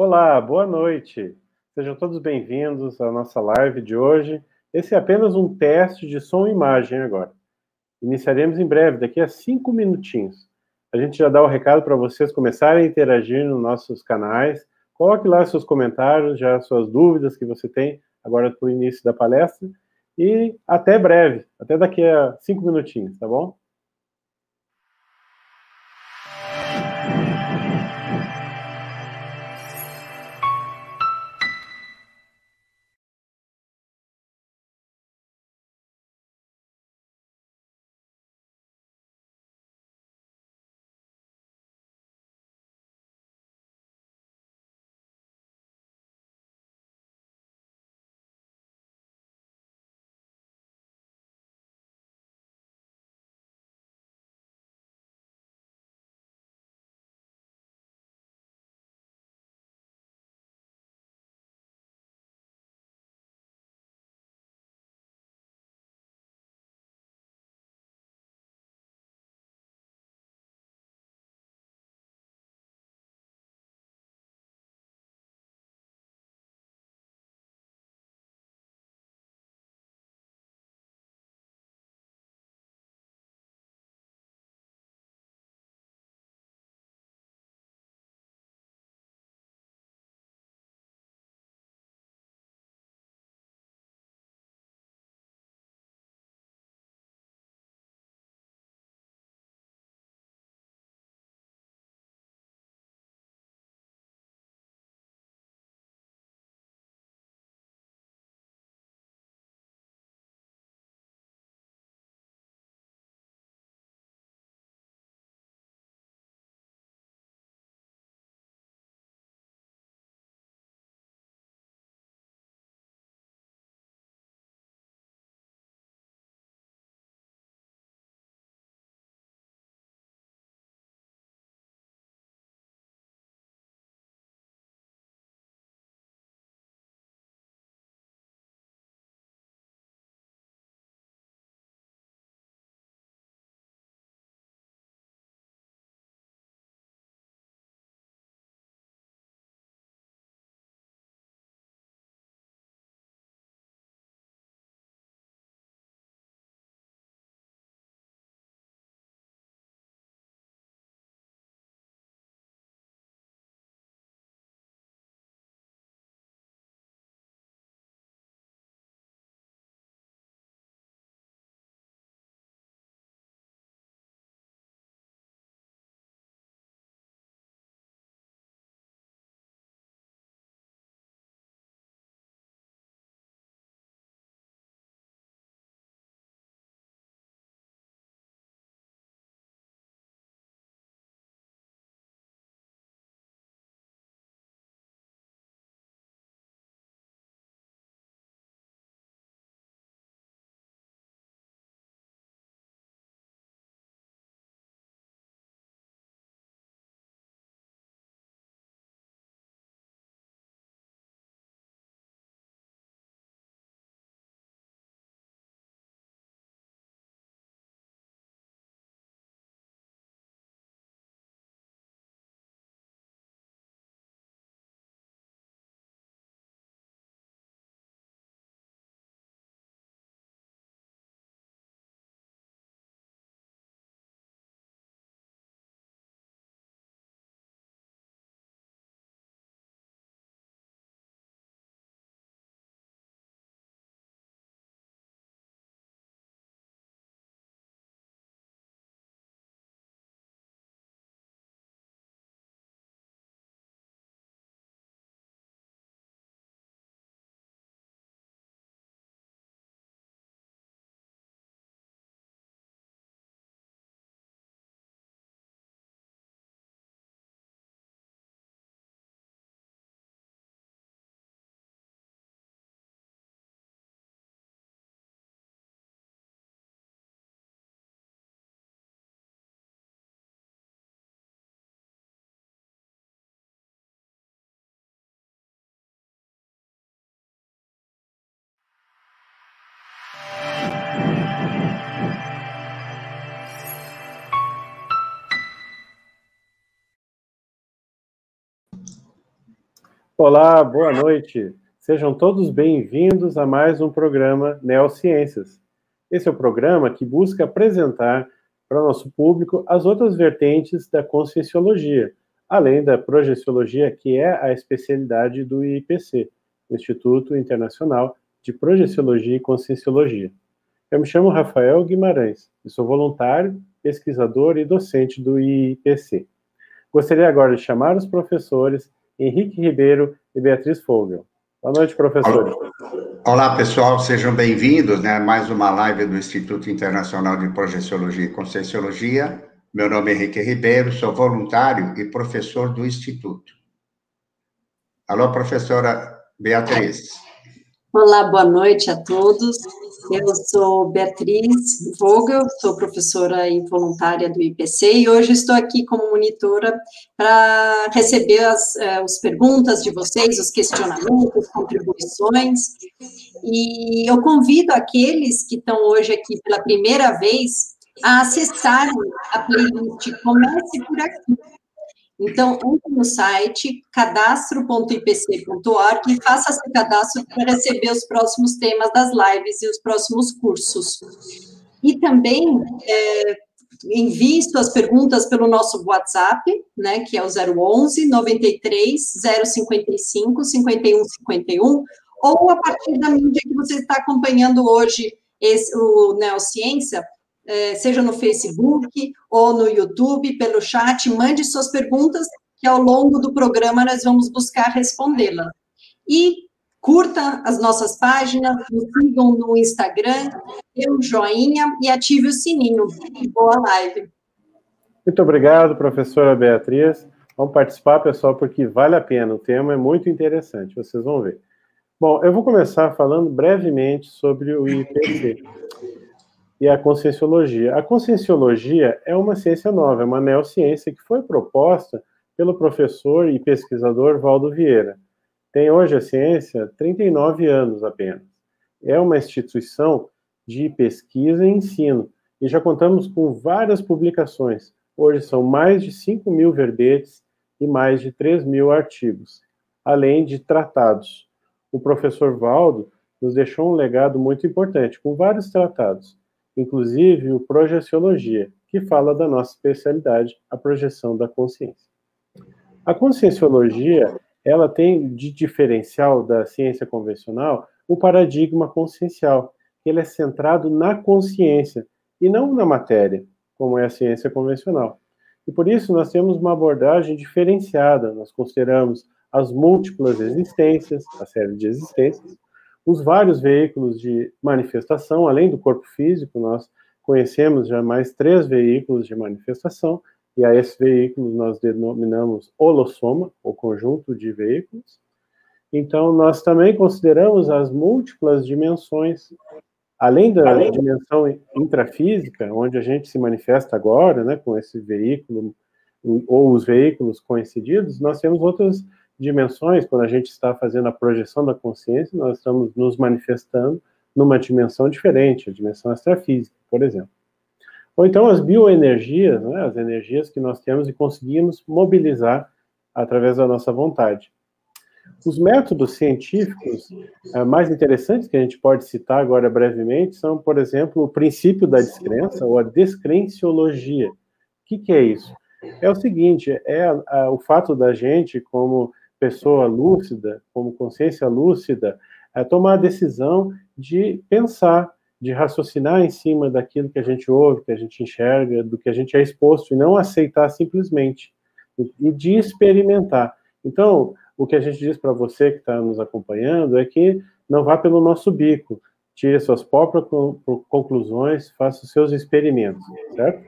Olá, boa noite. Sejam todos bem-vindos à nossa live de hoje. Esse é apenas um teste de som e imagem agora. Iniciaremos em breve, daqui a cinco minutinhos. A gente já dá o recado para vocês começarem a interagir nos nossos canais. Coloque lá seus comentários, já suas dúvidas que você tem agora para o início da palestra. E até breve, até daqui a cinco minutinhos, tá bom? Olá, boa noite. Sejam todos bem-vindos a mais um programa Neociências. Esse é o programa que busca apresentar para o nosso público as outras vertentes da conscienciologia, além da projeciologia, que é a especialidade do IPC, Instituto Internacional de Projeciologia e Conscienciologia. Eu me chamo Rafael Guimarães e sou voluntário, pesquisador e docente do IPC. Gostaria agora de chamar os professores Henrique Ribeiro e Beatriz Fogel. Boa noite, professores. Olá, pessoal, sejam bem-vindos né, a mais uma live do Instituto Internacional de Projeciologia e Conscienciologia. Meu nome é Henrique Ribeiro, sou voluntário e professor do Instituto. Alô, professora Beatriz. Olá, boa noite a todos. Eu sou Beatriz Vogel, sou professora e voluntária do IPC e hoje estou aqui como monitora para receber as, eh, as perguntas de vocês, os questionamentos, contribuições. E eu convido aqueles que estão hoje aqui pela primeira vez a acessarem a playlist Comece por Aqui, então, entre no site cadastro.ipc.org e faça seu cadastro para receber os próximos temas das lives e os próximos cursos. E também é, envie suas perguntas pelo nosso WhatsApp, né, que é o 011 93 055 51 51, ou a partir da mídia que você está acompanhando hoje esse, o Neociência, é, seja no Facebook ou no YouTube, pelo chat, mande suas perguntas, que ao longo do programa nós vamos buscar respondê-las. E curta as nossas páginas, nos sigam no Instagram, dê um joinha e ative o sininho. Boa live. Muito obrigado, professora Beatriz. Vamos participar, pessoal, porque vale a pena. O tema é muito interessante, vocês vão ver. Bom, eu vou começar falando brevemente sobre o IPC e a conscienciologia. A conscienciologia é uma ciência nova, é uma neociência que foi proposta pelo professor e pesquisador Valdo Vieira. Tem hoje a ciência 39 anos apenas. É uma instituição de pesquisa e ensino, e já contamos com várias publicações. Hoje são mais de 5 mil verbetes e mais de 3 mil artigos, além de tratados. O professor Valdo nos deixou um legado muito importante, com vários tratados inclusive o Projeciologia, que fala da nossa especialidade, a projeção da consciência. A conscienciologia, ela tem de diferencial da ciência convencional o paradigma consciencial, ele é centrado na consciência e não na matéria, como é a ciência convencional. E por isso nós temos uma abordagem diferenciada, nós consideramos as múltiplas existências, a série de existências, os vários veículos de manifestação, além do corpo físico, nós conhecemos já mais três veículos de manifestação, e a esses veículos nós denominamos holossoma, o conjunto de veículos. Então, nós também consideramos as múltiplas dimensões, além da dimensão intrafísica, onde a gente se manifesta agora, né, com esse veículo, ou os veículos coincididos, nós temos outras dimensões, quando a gente está fazendo a projeção da consciência, nós estamos nos manifestando numa dimensão diferente, a dimensão extrafísica, por exemplo. Ou então as bioenergias, né, as energias que nós temos e conseguimos mobilizar através da nossa vontade. Os métodos científicos é, mais interessantes que a gente pode citar agora brevemente são, por exemplo, o princípio da descrença ou a descrenciologia. O que, que é isso? É o seguinte, é a, a, o fato da gente, como pessoa lúcida, como consciência lúcida, é tomar a decisão de pensar, de raciocinar em cima daquilo que a gente ouve, que a gente enxerga, do que a gente é exposto, e não aceitar simplesmente, e de experimentar. Então, o que a gente diz para você que está nos acompanhando é que não vá pelo nosso bico, tire suas próprias conclusões, faça os seus experimentos, certo?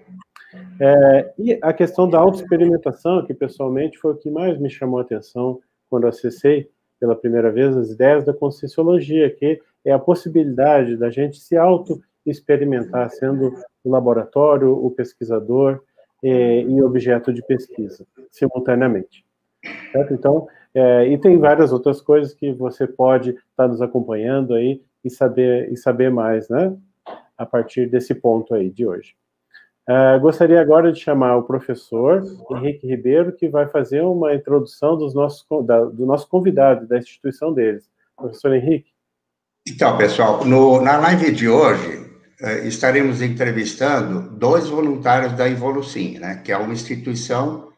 É, e a questão da autoexperimentação, que pessoalmente foi o que mais me chamou a atenção quando acessei pela primeira vez as ideias da conscienciologia, que é a possibilidade da gente se auto-experimentar, sendo o laboratório, o pesquisador é, e objeto de pesquisa, simultaneamente. Certo? Então, é, e tem várias outras coisas que você pode estar tá nos acompanhando aí e saber, e saber mais, né? A partir desse ponto aí de hoje. Uh, gostaria agora de chamar o professor Henrique Ribeiro, que vai fazer uma introdução dos nossos, da, do nosso convidado, da instituição deles. Professor Henrique. Então, pessoal, no, na live de hoje, eh, estaremos entrevistando dois voluntários da Evolucim, né, que é uma instituição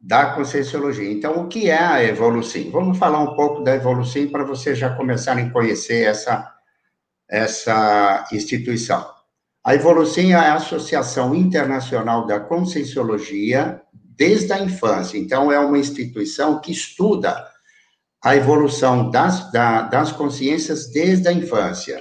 da Conscienciologia. Então, o que é a Evolucim? Vamos falar um pouco da Evolucim para vocês já começarem a conhecer essa, essa instituição. A Evolucim é a Associação Internacional da Conscienciologia desde a infância. Então, é uma instituição que estuda a evolução das, da, das consciências desde a infância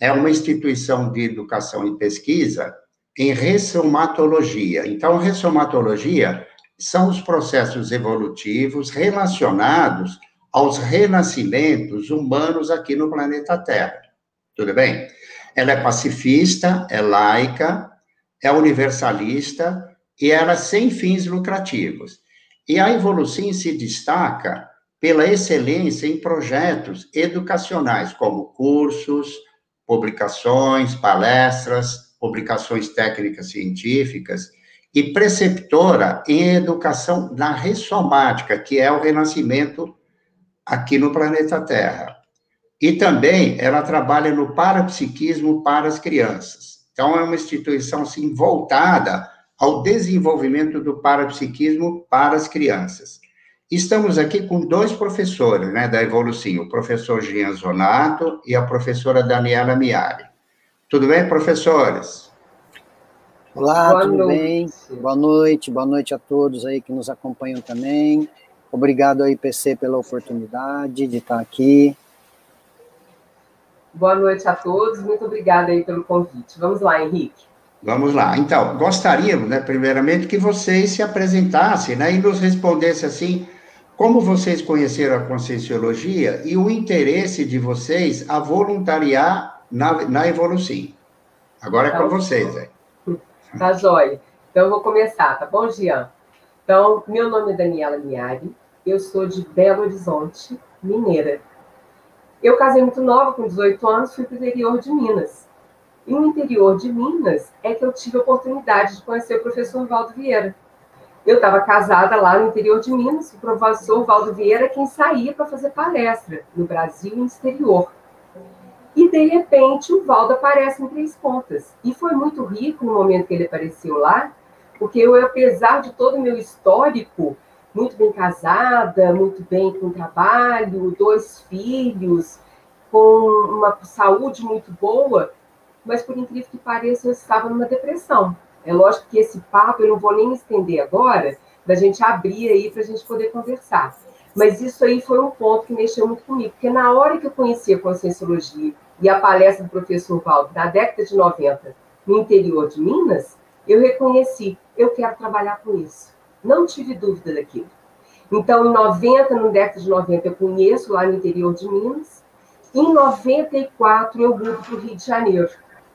é uma instituição de educação e pesquisa em ressomatologia. Então, ressomatologia são os processos evolutivos relacionados aos renascimentos humanos aqui no planeta Terra. Tudo bem? Ela é pacifista, é laica, é universalista e ela é sem fins lucrativos. E a Evolucim se destaca pela excelência em projetos educacionais, como cursos, publicações, palestras, publicações técnicas científicas e preceptora em educação na ressomática, que é o renascimento aqui no planeta Terra. E também ela trabalha no parapsiquismo para as crianças. Então, é uma instituição, sim, voltada ao desenvolvimento do parapsiquismo para as crianças. Estamos aqui com dois professores né, da Evolução, o professor Jean Zonato e a professora Daniela Miari. Tudo bem, professores? Olá, boa tudo noite. bem? Boa noite, boa noite a todos aí que nos acompanham também. Obrigado aí, PC, pela oportunidade de estar aqui. Boa noite a todos, muito obrigada aí pelo convite. Vamos lá, Henrique. Vamos lá. Então, gostaríamos, né, primeiramente, que vocês se apresentassem, né, e nos respondessem assim, como vocês conheceram a Conscienciologia e o interesse de vocês a voluntariar na, na Evolução? Agora é com tá vocês, aí. Tá jóia. Então, eu vou começar, tá bom, Gian? Então, meu nome é Daniela Miari, eu sou de Belo Horizonte, mineira. Eu casei muito nova, com 18 anos, fui para o interior de Minas. E no interior de Minas é que eu tive a oportunidade de conhecer o professor Valdo Vieira, eu estava casada lá no interior de Minas, o professor Valdo Vieira quem saía para fazer palestra no Brasil e no exterior. E, de repente, o Valdo aparece em Três Pontas. E foi muito rico no momento que ele apareceu lá, porque eu, apesar de todo o meu histórico, muito bem casada, muito bem com trabalho, dois filhos, com uma saúde muito boa, mas por incrível que pareça, eu estava numa depressão. É lógico que esse papo eu não vou nem estender agora, da gente abrir aí para a gente poder conversar. Mas isso aí foi um ponto que mexeu muito comigo, porque na hora que eu conheci a Conscienciologia e a palestra do professor Valdo, na década de 90, no interior de Minas, eu reconheci, eu quero trabalhar com isso. Não tive dúvida daquilo. Então, em 90, no década de 90, eu conheço lá no interior de Minas. Em 94, eu mudo para o Rio de Janeiro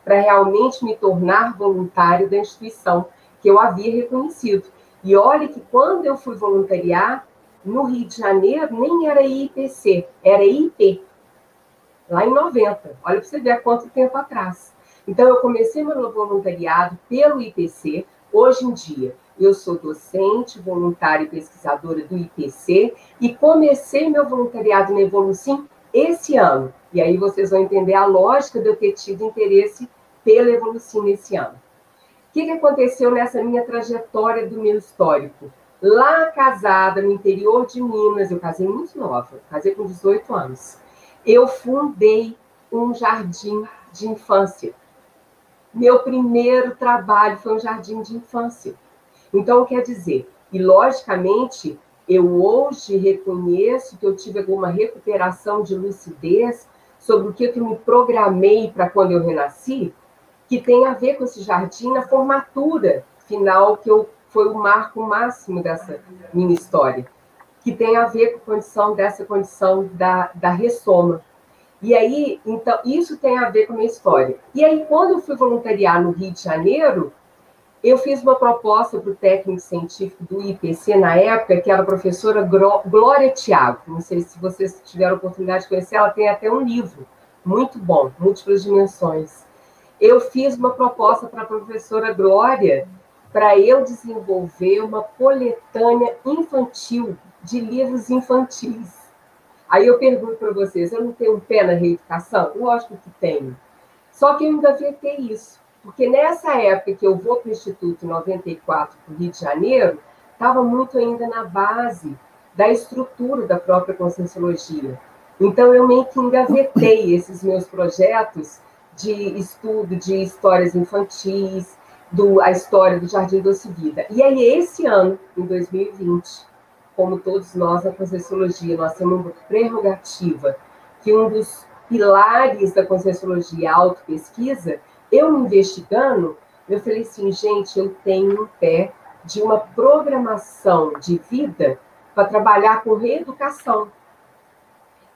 para realmente me tornar voluntário da instituição que eu havia reconhecido. E olhe que quando eu fui voluntariar no Rio de Janeiro, nem era IPC, era IP, lá em 90. Olha para você ver há quanto tempo atrás. Então, eu comecei meu voluntariado pelo IPC. Hoje em dia, eu sou docente, voluntária e pesquisadora do IPC e comecei meu voluntariado na Evolucim esse ano. E aí vocês vão entender a lógica de eu ter tido interesse pela Evolução nesse ano. O que, que aconteceu nessa minha trajetória do meu histórico? Lá casada, no interior de Minas, eu casei muito nova, casei com 18 anos. Eu fundei um jardim de infância. Meu primeiro trabalho foi um jardim de infância. Então, quer dizer, e logicamente, eu hoje reconheço que eu tive alguma recuperação de lucidez sobre o que eu me programei para quando eu renasci, que tem a ver com esse jardim na formatura final, que eu, foi o marco máximo dessa minha história, que tem a ver com a condição dessa condição da, da ressoma. E aí, então, isso tem a ver com a minha história. E aí, quando eu fui voluntariar no Rio de Janeiro, eu fiz uma proposta para o técnico científico do IPC na época, que era a professora Glória Tiago. Não sei se vocês tiveram oportunidade de conhecer, ela tem até um livro muito bom, Múltiplas Dimensões. Eu fiz uma proposta para a professora Glória para eu desenvolver uma coletânea infantil de livros infantis. Aí eu pergunto para vocês, eu não tenho um pé na reeducação? Lógico que tenho. Só que eu ainda engavetei isso, porque nessa época que eu vou para o Instituto 94 para o Rio de Janeiro, estava muito ainda na base da estrutura da própria Conscienciologia. Então, eu meio que engavetei esses meus projetos de estudo de histórias infantis, do, a história do Jardim Doce Vida. E aí, esse ano, em 2020, como todos nós na Conscienciologia, nós temos uma prerrogativa que um dos pilares da Conscienciologia é a autopesquisa, eu investigando, eu falei assim, gente, eu tenho um pé de uma programação de vida para trabalhar com reeducação.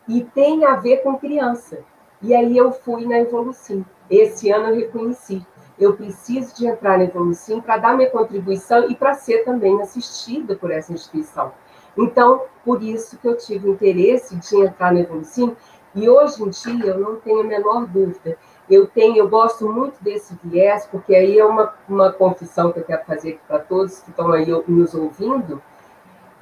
E tem a ver com criança. E aí eu fui na Evolucim. Esse ano eu reconheci. Eu preciso de entrar na Evolucim para dar minha contribuição e para ser também assistida por essa instituição. Então, por isso que eu tive interesse de entrar na Evolucim. E hoje em dia eu não tenho a menor dúvida. Eu tenho, eu gosto muito desse viés, porque aí é uma, uma confissão que eu quero fazer aqui para todos que estão aí nos ouvindo.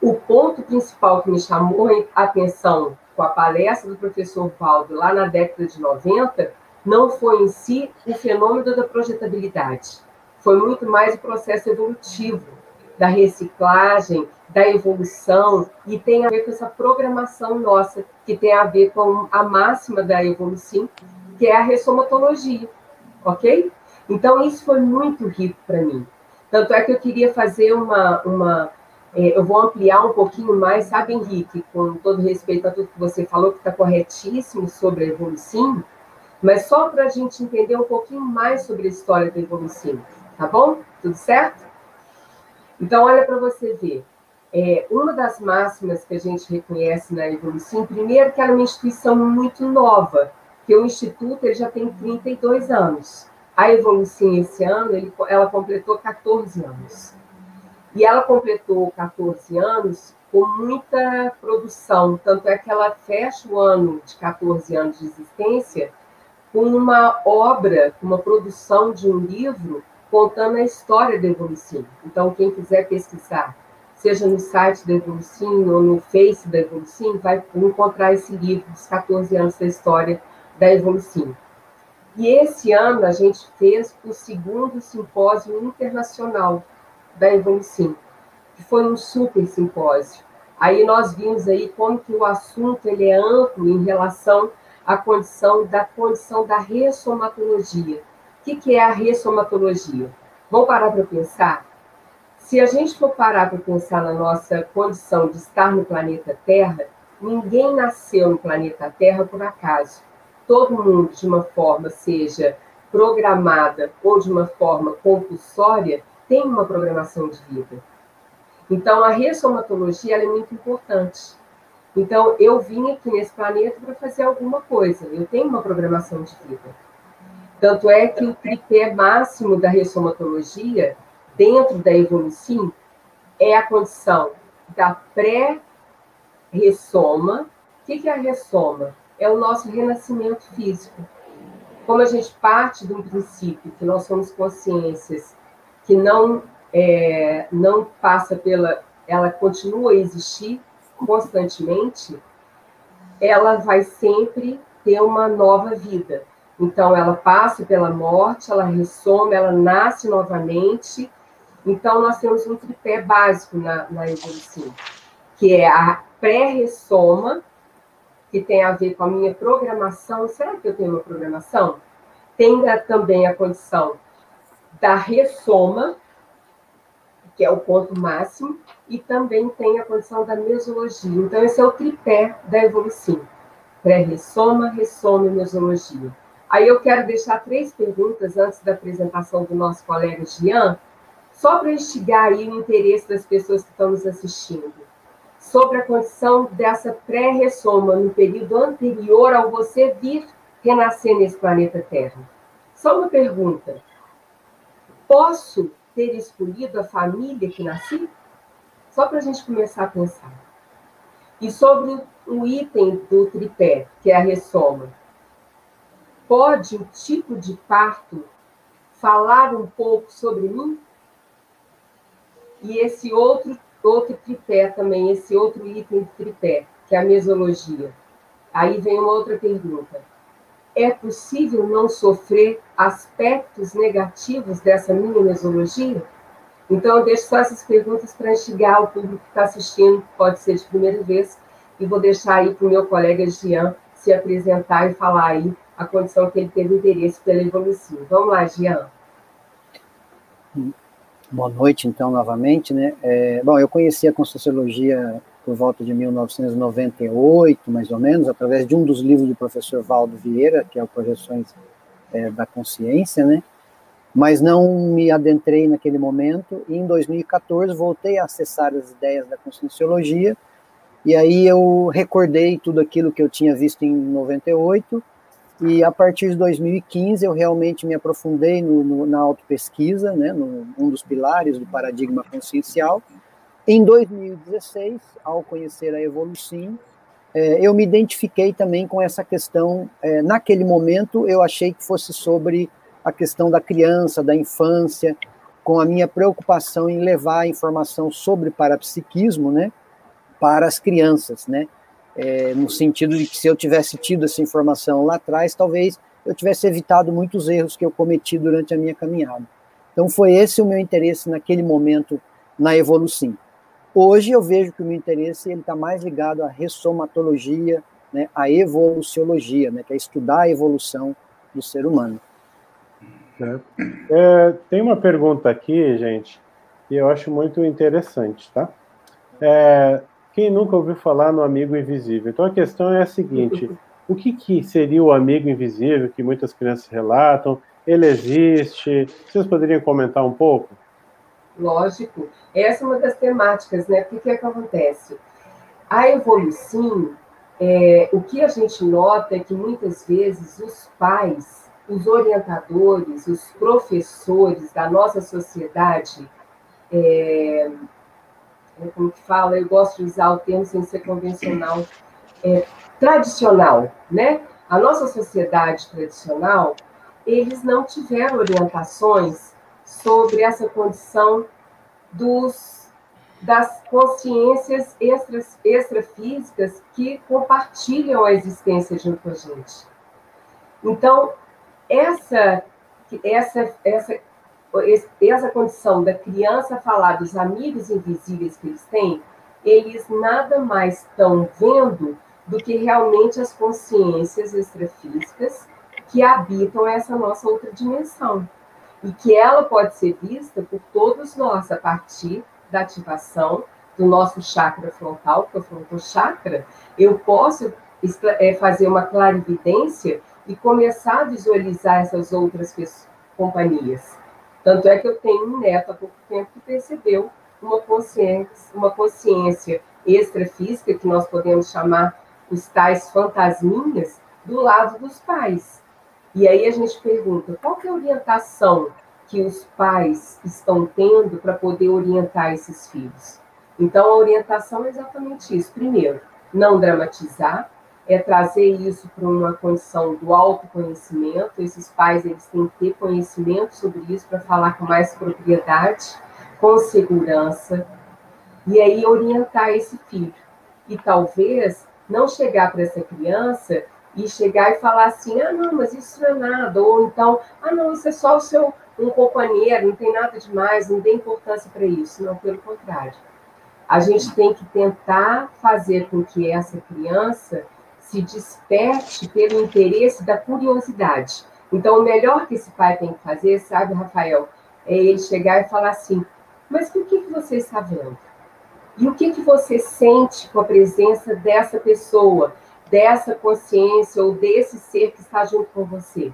O ponto principal que me chamou a atenção com a palestra do professor Valdo lá na década de 90 não foi em si o fenômeno da projetabilidade, foi muito mais o processo evolutivo da reciclagem, da evolução, e tem a ver com essa programação nossa, que tem a ver com a máxima da evolução, que é a ressomatologia, ok? Então, isso foi muito rico para mim. Tanto é que eu queria fazer uma, uma é, eu vou ampliar um pouquinho mais, sabe, Henrique, com todo respeito a tudo que você falou, que está corretíssimo sobre a evolução, mas só para a gente entender um pouquinho mais sobre a história da evolução, tá bom? Tudo certo? Então, olha para você ver. É, uma das máximas que a gente reconhece na evolução, primeiro que ela é uma instituição muito nova, que o Instituto ele já tem 32 anos. A evolução esse ano, ele, ela completou 14 anos. E ela completou 14 anos com muita produção, tanto é que ela fecha o ano de 14 anos de existência com uma obra, uma produção de um livro contando a história da Evolução. Então, quem quiser pesquisar, seja no site da Evolução ou no Face da Evolução, vai encontrar esse livro dos 14 anos da história da Evolução. E esse ano a gente fez o segundo simpósio internacional da Evolução, que foi um super simpósio. Aí nós vimos aí como que o assunto ele é amplo em relação à condição da condição da ressomatologia. O que, que é a ressomatologia? Vamos parar para pensar? Se a gente for parar para pensar na nossa condição de estar no planeta Terra, ninguém nasceu no planeta Terra por acaso. Todo mundo, de uma forma, seja programada ou de uma forma compulsória, tem uma programação de vida. Então, a ressomatologia é muito importante. Então, eu vim aqui nesse planeta para fazer alguma coisa. Eu tenho uma programação de vida. Tanto é que o tripé máximo da ressomatologia, dentro da evolução, é a condição da pré-ressoma. O que é a ressoma? É o nosso renascimento físico. Como a gente parte de um princípio que nós somos consciências que não é, não passa pela, ela continua a existir constantemente, ela vai sempre ter uma nova vida. Então, ela passa pela morte, ela ressoma, ela nasce novamente. Então, nós temos um tripé básico na, na evolução, que é a pré-ressoma, que tem a ver com a minha programação. Será que eu tenho uma programação? Tem também a condição da ressoma, que é o ponto máximo, e também tem a condição da mesologia. Então, esse é o tripé da evolução: pré-ressoma, ressoma e mesologia. Aí eu quero deixar três perguntas antes da apresentação do nosso colega Jean, só para instigar aí o interesse das pessoas que estão nos assistindo. Sobre a condição dessa pré-ressoma no período anterior ao você vir renascer nesse planeta Terra. Só uma pergunta. Posso ter escolhido a família que nasci? Só para a gente começar a pensar. E sobre o item do tripé, que é a ressoma. Pode o tipo de parto falar um pouco sobre mim? e esse outro, outro tripé também, esse outro item de tripé, que é a mesologia. Aí vem uma outra pergunta. É possível não sofrer aspectos negativos dessa minha mesologia? Então, eu deixo só essas perguntas para instigar o público que está assistindo, pode ser de primeira vez, e vou deixar aí para o meu colega Jean se apresentar e falar aí a condição que ele teve interesse pela evolução. Vamos lá, Jean. Boa noite, então, novamente, né? É, bom, eu conheci a Conscienciologia por volta de 1998, mais ou menos, através de um dos livros do professor Valdo Vieira, que é o Projeções é, da Consciência, né? Mas não me adentrei naquele momento, e em 2014 voltei a acessar as ideias da Conscienciologia, e aí eu recordei tudo aquilo que eu tinha visto em 98, e a partir de 2015 eu realmente me aprofundei no, no, na autopesquisa, né, no, um dos pilares do paradigma consciencial. Em 2016, ao conhecer a Evolucim, é, eu me identifiquei também com essa questão. É, naquele momento, eu achei que fosse sobre a questão da criança, da infância, com a minha preocupação em levar a informação sobre parapsiquismo, né, para as crianças, né? É, no sentido de que se eu tivesse tido essa informação lá atrás, talvez eu tivesse evitado muitos erros que eu cometi durante a minha caminhada. Então foi esse o meu interesse naquele momento na evolução. Hoje eu vejo que o meu interesse ele está mais ligado à ressomatologia, né, à evoluciologia, né, que é estudar a evolução do ser humano. É. É, tem uma pergunta aqui, gente, que eu acho muito interessante, tá? É, quem nunca ouviu falar no amigo invisível? Então a questão é a seguinte: o que, que seria o amigo invisível que muitas crianças relatam? Ele existe? Vocês poderiam comentar um pouco? Lógico. Essa é uma das temáticas, né? O que, que, é que acontece? A evolução, é, o que a gente nota é que muitas vezes os pais, os orientadores, os professores da nossa sociedade, é, é, como fala, eu gosto de usar o termo sem ser convencional, é, tradicional, né? A nossa sociedade tradicional, eles não tiveram orientações sobre essa condição dos, das consciências extra, extrafísicas que compartilham a existência junto com a gente. Então, essa, essa, essa essa condição da criança falar dos amigos invisíveis que eles têm, eles nada mais estão vendo do que realmente as consciências extrafísicas que habitam essa nossa outra dimensão. E que ela pode ser vista por todos nós a partir da ativação do nosso chakra frontal, que é o frontal chakra, eu posso é, fazer uma clarividência e começar a visualizar essas outras companhias. Tanto é que eu tenho um neto há pouco tempo que percebeu uma consciência, uma consciência extrafísica, que nós podemos chamar os tais fantasminhas, do lado dos pais. E aí a gente pergunta, qual é a orientação que os pais estão tendo para poder orientar esses filhos? Então, a orientação é exatamente isso. Primeiro, não dramatizar, é trazer isso para uma condição do autoconhecimento. Esses pais eles têm que ter conhecimento sobre isso para falar com mais propriedade, com segurança, e aí orientar esse filho. E talvez não chegar para essa criança e chegar e falar assim: ah, não, mas isso não é nada, ou então, ah, não, isso é só o seu um companheiro, não tem nada demais, não dê importância para isso. Não, pelo contrário. A gente tem que tentar fazer com que essa criança se desperte pelo interesse da curiosidade. Então, o melhor que esse pai tem que fazer, sabe, Rafael, é ele chegar e falar assim: mas o que, você está vendo? E o que você sente com a presença dessa pessoa, dessa consciência ou desse ser que está junto com você?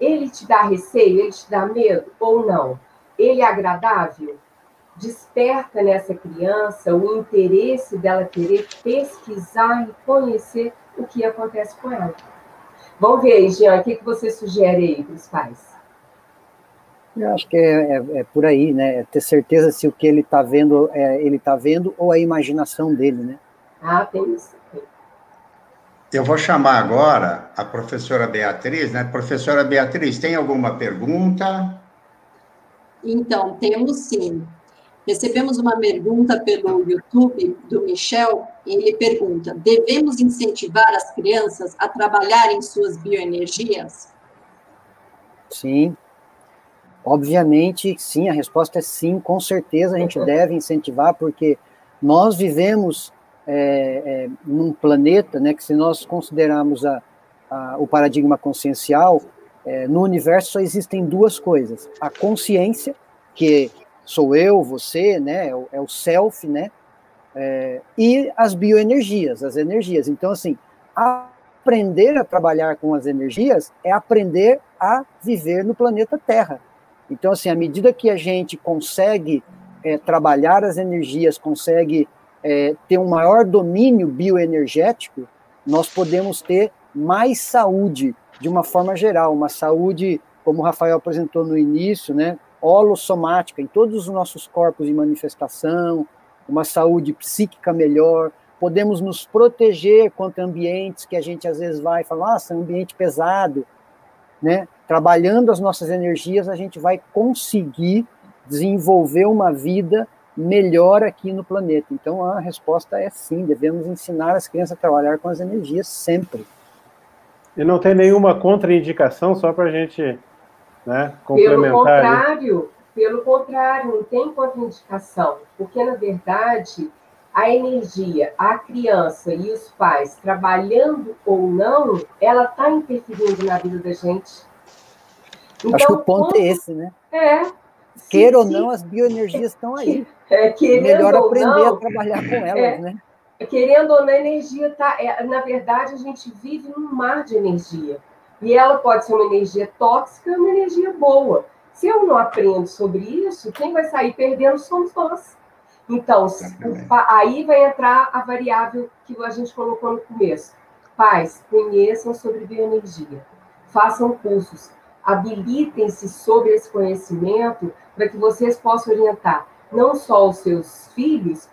Ele te dá receio? Ele te dá medo ou não? Ele é agradável? Desperta nessa criança o interesse dela querer pesquisar e conhecer o que acontece com ela. Vamos ver aí, Jean, o que, que você sugere aí para os pais? Eu acho que é, é, é, por aí, né? É ter certeza se o que ele está vendo é ele está vendo ou a imaginação dele, né? Ah, tem isso. Eu vou chamar agora a professora Beatriz, né? Professora Beatriz, tem alguma pergunta? Então, temos sim. Recebemos uma pergunta pelo YouTube do Michel, e ele pergunta: devemos incentivar as crianças a trabalharem suas bioenergias? Sim. Obviamente, sim, a resposta é sim, com certeza a gente deve incentivar, porque nós vivemos é, é, num planeta, né, que se nós considerarmos a, a, o paradigma consciencial, é, no universo só existem duas coisas: a consciência, que sou eu, você, né, é o, é o self, né, é, e as bioenergias, as energias. Então, assim, aprender a trabalhar com as energias é aprender a viver no planeta Terra. Então, assim, à medida que a gente consegue é, trabalhar as energias, consegue é, ter um maior domínio bioenergético, nós podemos ter mais saúde de uma forma geral, uma saúde, como o Rafael apresentou no início, né, holossomática, em todos os nossos corpos de manifestação, uma saúde psíquica melhor, podemos nos proteger contra ambientes que a gente às vezes vai falar, nossa, ambiente pesado, né? Trabalhando as nossas energias, a gente vai conseguir desenvolver uma vida melhor aqui no planeta. Então a resposta é sim, devemos ensinar as crianças a trabalhar com as energias sempre. E não tem nenhuma contraindicação, só para a gente né, complementar. Pelo contrário, pelo contrário, não tem contraindicação, porque na verdade a energia, a criança e os pais trabalhando ou não, ela está interferindo na vida da gente. Então, Acho que o ponto quando... é esse, né? É. Queira ou não, as bioenergias estão aí. É, Melhor aprender não, a trabalhar com elas, é, né? Querendo ou não, a energia está. É, na verdade, a gente vive num mar de energia. E ela pode ser uma energia tóxica e uma energia boa. Se eu não aprendo sobre isso, quem vai sair perdendo somos nós. Então, aí vai entrar a variável que a gente colocou no começo. Pais, conheçam sobre bioenergia, façam cursos, habilitem-se sobre esse conhecimento para que vocês possam orientar não só os seus filhos,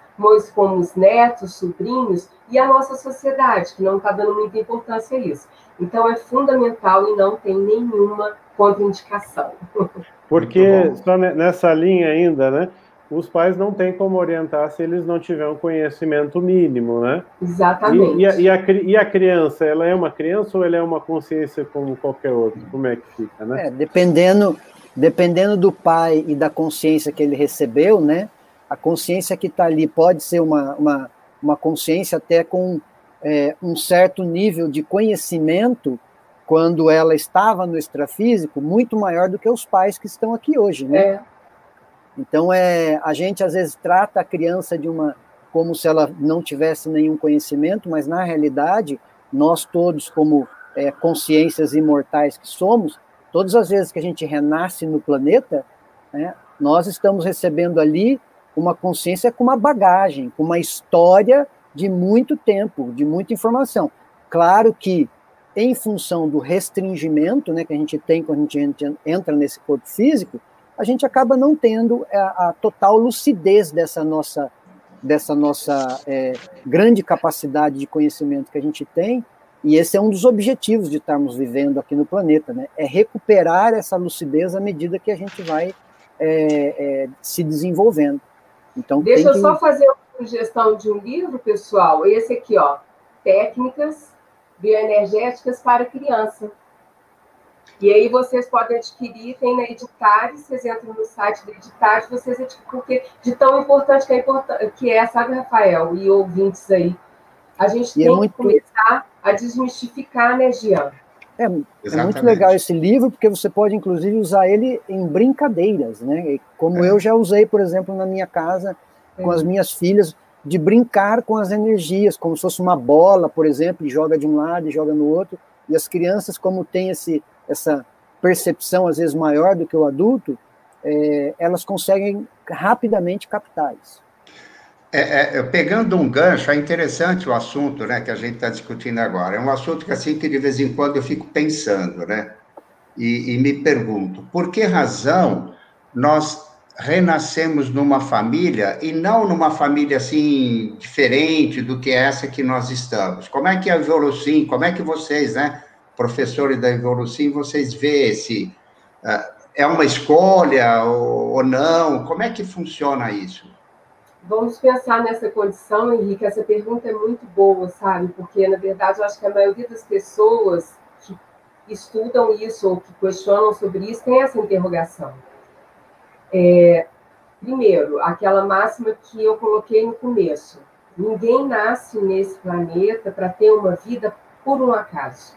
como os netos, sobrinhos e a nossa sociedade, que não está dando muita importância a isso. Então, é fundamental e não tem nenhuma contraindicação. Porque, só nessa linha ainda, né? os pais não têm como orientar se eles não tiverem um conhecimento mínimo, né? Exatamente. E, e, a, e, a, e, a, criança, ela é uma criança ou ela é uma consciência como qualquer outra? Como é que fica, né? É, dependendo, dependendo do pai e da consciência que ele recebeu, né? A consciência que está ali pode ser uma, uma, uma consciência até com é, um certo nível de conhecimento quando ela estava no extrafísico muito maior do que os pais que estão aqui hoje, né? É. Então, é, a gente às vezes trata a criança de uma como se ela não tivesse nenhum conhecimento, mas na realidade, nós todos, como é, consciências imortais que somos, todas as vezes que a gente renasce no planeta, né, nós estamos recebendo ali uma consciência com uma bagagem, com uma história de muito tempo, de muita informação. Claro que, em função do restringimento né, que a gente tem quando a gente entra nesse corpo físico, a gente acaba não tendo a, a total lucidez dessa nossa, dessa nossa é, grande capacidade de conhecimento que a gente tem, e esse é um dos objetivos de estarmos vivendo aqui no planeta, né? É recuperar essa lucidez à medida que a gente vai é, é, se desenvolvendo. Então, Deixa eu que... só fazer uma sugestão de um livro, pessoal. Esse aqui, ó, Técnicas Bioenergéticas para Criança. E aí vocês podem adquirir, tem na Editares, vocês entram no site da Editares, vocês adquirem, porque de tão importante que é, importante, que é, sabe, Rafael, e ouvintes aí, a gente e é tem é muito... que começar a desmistificar, né, Gian? É, é, muito legal esse livro, porque você pode, inclusive, usar ele em brincadeiras, né? Como é. eu já usei, por exemplo, na minha casa, com é. as minhas filhas, de brincar com as energias, como se fosse uma bola, por exemplo, e joga de um lado e joga no outro. E as crianças, como tem esse, essa percepção às vezes maior do que o adulto, é, elas conseguem rapidamente captar isso. É, é, pegando um gancho, é interessante o assunto né, que a gente está discutindo agora. É um assunto que, assim, que de vez em quando eu fico pensando, né? E, e me pergunto, por que razão nós renascemos numa família e não numa família, assim, diferente do que essa que nós estamos? Como é que a Evolucim, como é que vocês, né, professores da Evolucim, vocês vê esse... Uh, é uma escolha ou, ou não? Como é que funciona isso? Vamos pensar nessa condição, Henrique. Essa pergunta é muito boa, sabe? Porque, na verdade, eu acho que a maioria das pessoas que estudam isso ou que questionam sobre isso tem essa interrogação. É, primeiro, aquela máxima que eu coloquei no começo: ninguém nasce nesse planeta para ter uma vida por um acaso.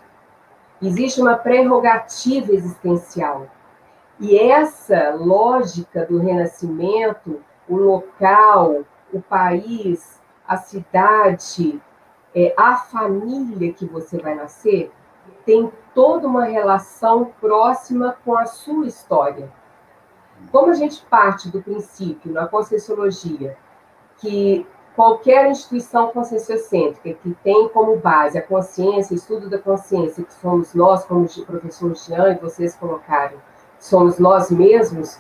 Existe uma prerrogativa existencial. E essa lógica do renascimento, o local, o país, a cidade, é, a família que você vai nascer, tem toda uma relação próxima com a sua história. Como a gente parte do princípio, na Conscienciologia, que qualquer instituição conscienciocêntrica que tem como base a consciência, estudo da consciência, que somos nós, como o professor Jean e vocês colocaram, somos nós mesmos,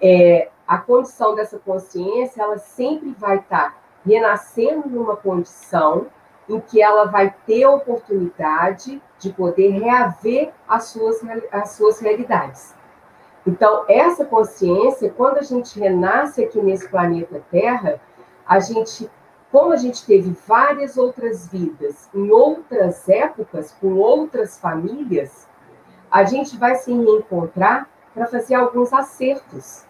é, a condição dessa consciência, ela sempre vai estar renascendo numa condição em que ela vai ter a oportunidade de poder reaver as suas, as suas realidades. Então, essa consciência, quando a gente renasce aqui nesse planeta Terra, a gente, como a gente teve várias outras vidas em outras épocas, com outras famílias, a gente vai se reencontrar para fazer alguns acertos,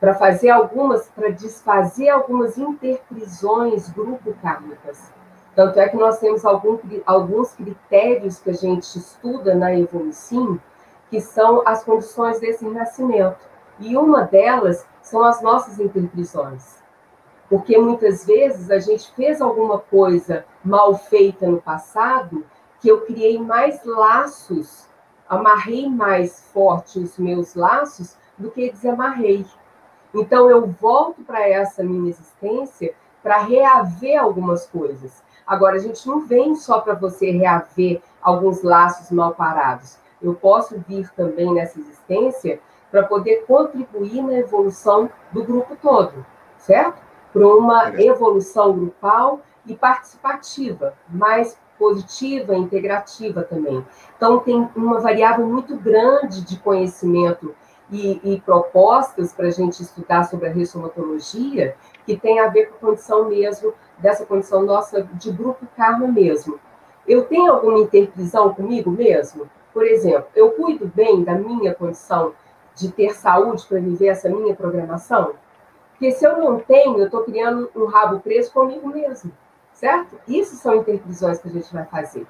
para fazer algumas, para desfazer algumas interprisões grupo kármicas. Tanto é que nós temos algum, alguns critérios que a gente estuda na Evolução, que são as condições desse renascimento. E uma delas são as nossas interprisões. Porque muitas vezes a gente fez alguma coisa mal feita no passado, que eu criei mais laços, amarrei mais forte os meus laços do que desamarrei. Então eu volto para essa minha existência para reaver algumas coisas. Agora, a gente não vem só para você reaver alguns laços mal parados. Eu posso vir também nessa existência para poder contribuir na evolução do grupo todo, certo? Para uma evolução grupal e participativa, mais positiva, integrativa também. Então, tem uma variável muito grande de conhecimento e, e propostas para a gente estudar sobre a ressomatologia que tem a ver com a condição mesmo, dessa condição nossa de grupo karma mesmo. Eu tenho alguma interprisão comigo mesmo? Por exemplo, eu cuido bem da minha condição de ter saúde para viver essa minha programação? Porque se eu não tenho, eu estou criando um rabo preso comigo mesmo, certo? Isso são interprisões que a gente vai fazer.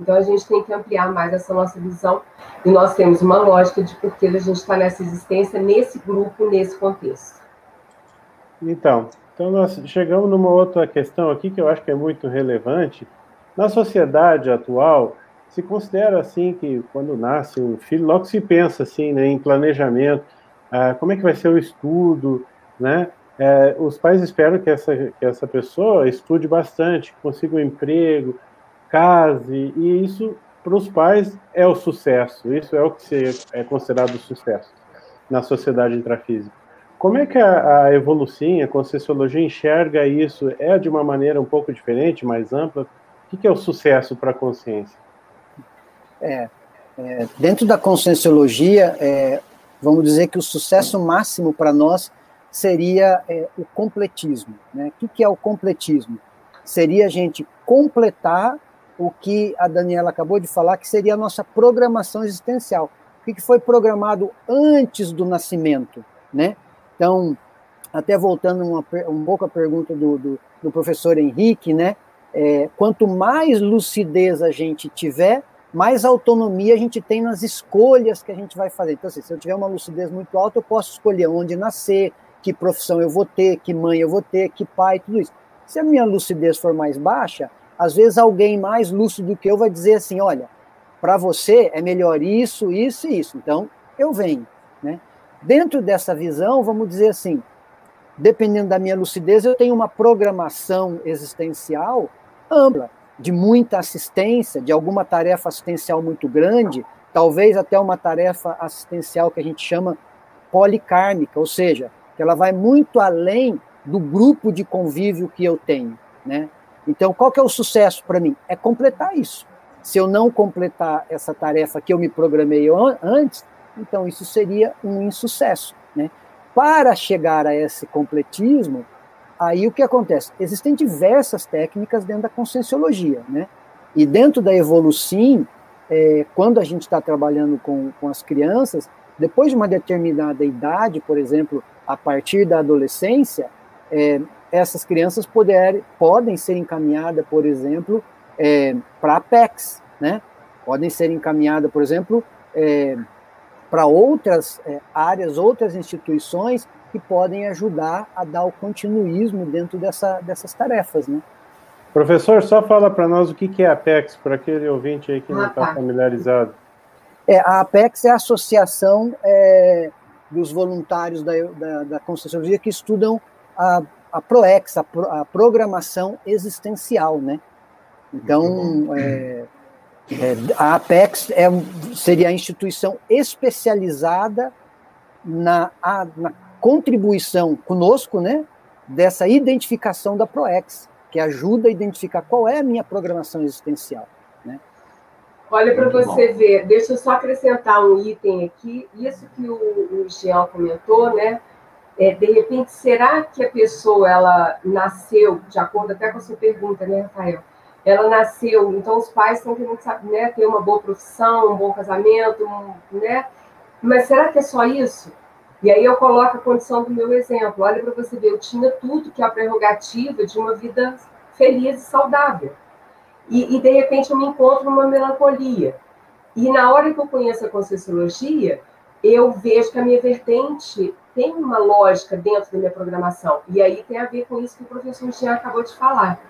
Então a gente tem que ampliar mais essa nossa visão e nós temos uma lógica de por que a gente está nessa existência, nesse grupo, nesse contexto. Então, então nós chegamos numa outra questão aqui que eu acho que é muito relevante. Na sociedade atual, se considera assim que quando nasce um filho, logo se pensa assim, né, em planejamento, ah, como é que vai ser o estudo, né? É, os pais esperam que essa, que essa pessoa estude bastante, consiga um emprego, case, e isso para os pais é o sucesso, isso é o que é considerado sucesso na sociedade intrafísica. Como é que a, a Evolução, a Conscienciologia enxerga isso? É de uma maneira um pouco diferente, mais ampla? O que, é o sucesso para a consciência? É, é, dentro da Conscienciologia, é, vamos dizer que o sucesso máximo para nós seria é, o completismo. Né? O que, que é o completismo? Seria a gente completar o que a Daniela acabou de falar, que seria a nossa programação existencial. O que, foi programado antes do nascimento, né? Então, até voltando uma, um pouco à pergunta do, do, do professor Henrique, né? É, quanto mais lucidez a gente tiver, mais autonomia a gente tem nas escolhas que a gente vai fazer. Então, assim, se eu tiver uma lucidez muito alta, eu posso escolher onde nascer, que profissão eu vou ter, que mãe eu vou ter, que pai, tudo isso. Se a minha lucidez for mais baixa, às vezes alguém mais lúcido do que eu vai dizer assim: olha, para você é melhor isso, isso e isso. Então, eu venho. Né? Dentro dessa visão, vamos dizer assim, dependendo da minha lucidez, eu tenho uma programação existencial ampla, de muita assistência, de alguma tarefa assistencial muito grande, talvez até uma tarefa assistencial que a gente chama policármica, ou seja, que ela vai muito além do grupo de convívio que eu tenho, né? Então, qual que é o sucesso para mim? É completar isso. Se eu não completar essa tarefa que eu me programei antes, então isso seria um insucesso. Né? Para chegar a esse completismo, aí o que acontece? Existem diversas técnicas dentro da conscienciologia, né? E dentro da Evolucim, é, quando a gente está trabalhando com, com as crianças, depois de uma determinada idade, por exemplo, a partir da adolescência, é, essas crianças poder, podem ser encaminhadas, por exemplo, é, para a Apex, né? Podem ser encaminhadas, por exemplo, é, para outras é, áreas, outras instituições que podem ajudar a dar o continuismo dentro dessa, dessas tarefas, né? Professor, só fala para nós o que é a Apex, para aquele ouvinte aí que não está familiarizado. É, a Apex é a associação é, dos voluntários da, da, da Conscienciologia que estudam a, a ProEx, a, pro, a programação existencial, né? Então, é, é, a Apex é, seria a instituição especializada na, a, na contribuição conosco, né, dessa identificação da ProEx, que ajuda a identificar qual é a minha programação existencial. Né? Olha para você bom. ver, deixa eu só acrescentar um item aqui, isso que o, o Jean comentou, né? É, de repente, será que a pessoa ela nasceu, de acordo até com a sua pergunta, né, Rafael? Ela nasceu, então os pais estão querendo né, ter uma boa profissão, um bom casamento, um, né? Mas será que é só isso? E aí eu coloco a condição do meu exemplo. Olha para você ver, eu tinha tudo que é a prerrogativa de uma vida feliz e saudável. E, e, de repente eu me encontro numa melancolia. E na hora que eu conheço a Conscienciologia, eu vejo que a minha vertente tem uma lógica dentro da minha programação. E aí tem a ver com isso que o professor Jean acabou de falar.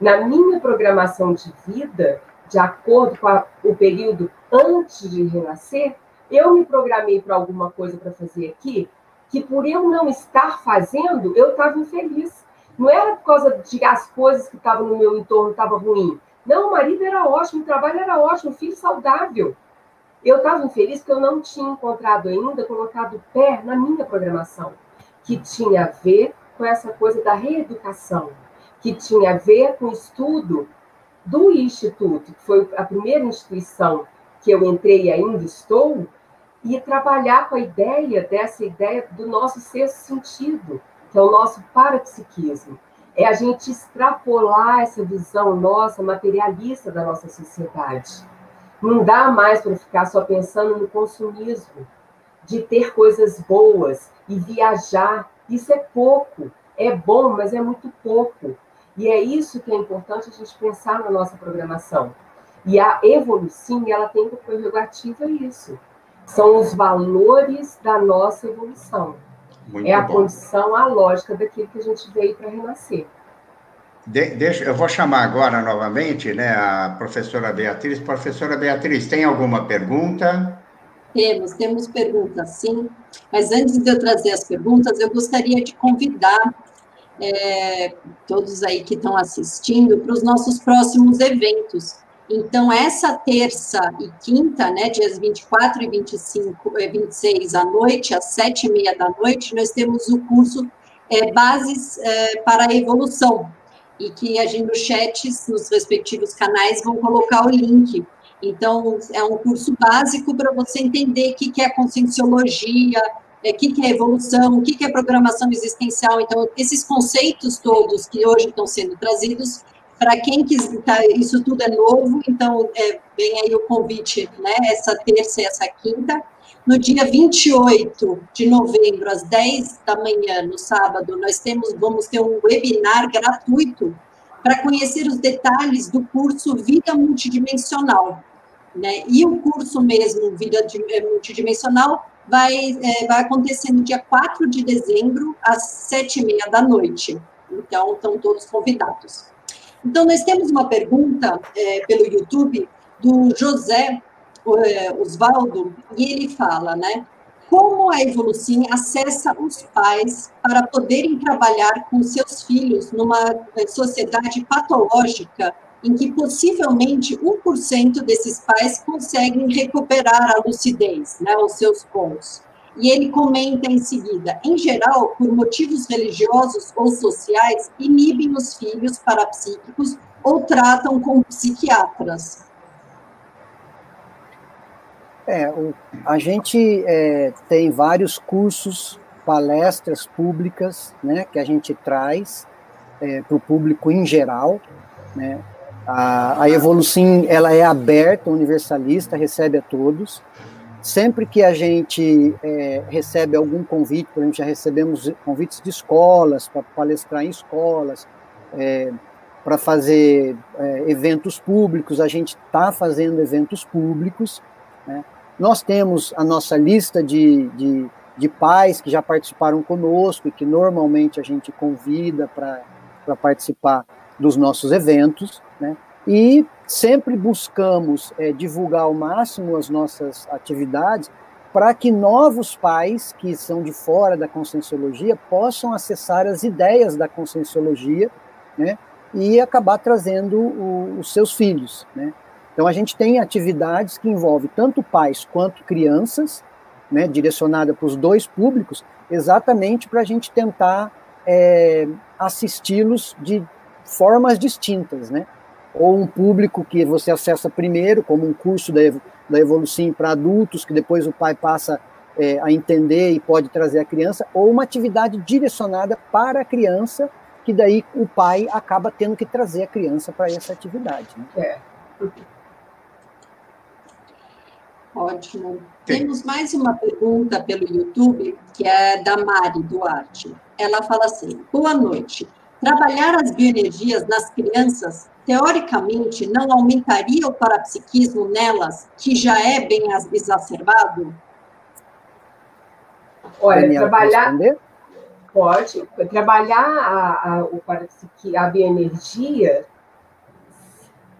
Na minha programação de vida, de acordo com a, o período antes de renascer, eu me programei para alguma coisa para fazer aqui, que por eu não estar fazendo, eu estava infeliz. Não era por causa de as coisas que estavam no meu entorno estavam ruim. Não, o marido era ótimo, o trabalho era ótimo, o filho saudável. Eu estava infeliz porque eu não tinha encontrado ainda, colocado o pé na minha programação, que tinha a ver com essa coisa da reeducação, que tinha a ver com o estudo do Instituto, que foi a primeira instituição que eu entrei e ainda estou, e trabalhar com a ideia dessa ideia do nosso sexto sentido, que é o nosso parapsiquismo. É a gente extrapolar essa visão nossa materialista da nossa sociedade. Não dá mais para ficar só pensando no consumismo, de ter coisas boas e viajar. Isso é pouco. É bom, mas é muito pouco. E é isso que é importante a gente pensar na nossa programação. E a evolução, ela tem como prerrogativa isso são os valores da nossa evolução. Muito é a bom. condição, a lógica daquilo que a gente veio para renascer. De, deixa, eu vou chamar agora novamente né, a professora Beatriz. Professora Beatriz, tem alguma pergunta? Temos, temos perguntas, sim. Mas antes de eu trazer as perguntas, eu gostaria de convidar é, todos aí que estão assistindo para os nossos próximos eventos. Então, essa terça e quinta, né, dias 24 e 25, 26 eh, à noite, às sete e meia da noite, nós temos o curso é, Bases é, para a Evolução, e que a gente, nos chats, nos respectivos canais, vão colocar o link. Então, é um curso básico para você entender o que, é conscienciologia, o que, é evolução, o que, que é programação existencial. Então, esses conceitos todos que hoje estão sendo trazidos para quem quiser, tá, isso tudo é novo, então é, vem aí o convite, né? Essa terça e essa quinta. No dia 28 de novembro, às 10 da manhã, no sábado, nós temos, vamos ter um webinar gratuito para conhecer os detalhes do curso Vida Multidimensional. Né? E o curso mesmo, Vida é, Multidimensional, vai, é, vai acontecer no dia 4 de dezembro, às 7h30 da noite. Então, estão todos convidados. Então, nós temos uma pergunta é, pelo YouTube do José é, Osvaldo, e ele fala, né? Como a Evolucim acessa os pais para poderem trabalhar com seus filhos numa é, sociedade patológica em que possivelmente 1% desses pais conseguem recuperar a lucidez, né, os seus pontos. E ele comenta em seguida: em geral, por motivos religiosos ou sociais, inibem os filhos parapsíquicos ou tratam com psiquiatras. É, o, a gente é, tem vários cursos, palestras públicas, né, que a gente traz é, para o público em geral, né. A, a Evolucim, ela é aberta, universalista, recebe a todos. Sempre que a gente é, recebe algum convite, por exemplo, já recebemos convites de escolas, para palestrar em escolas, é, para fazer é, eventos públicos, a gente está fazendo eventos públicos. Né? Nós temos a nossa lista de, de, de, pais que já participaram conosco e que normalmente a gente convida para participar dos nossos eventos, né? E sempre buscamos é, divulgar ao máximo as nossas atividades para que novos pais que são de fora da conscienciologia possam acessar as ideias da conscienciologia, né? e acabar trazendo o, os seus filhos, né? Então a gente tem atividades que envolvem tanto pais quanto crianças, né, direcionada para os dois públicos, exatamente para a gente tentar é, assisti-los de formas distintas, né? Ou um público que você acessa primeiro, como um curso da, Evolução para adultos, que depois o pai passa é, a entender e pode trazer a criança, ou uma atividade direcionada para a criança que daí o pai acaba tendo que trazer a criança para essa atividade. Né? É. Ótimo. Temos mais uma pergunta pelo YouTube, que é da Mari Duarte. Ela fala assim: Boa noite. Trabalhar as bioenergias nas crianças, teoricamente, não aumentaria o parapsiquismo nelas, que já é bem exacerbado? Olha, Daniela, trabalhar. Pode. Trabalhar a, a, o parapsiqui, a bioenergia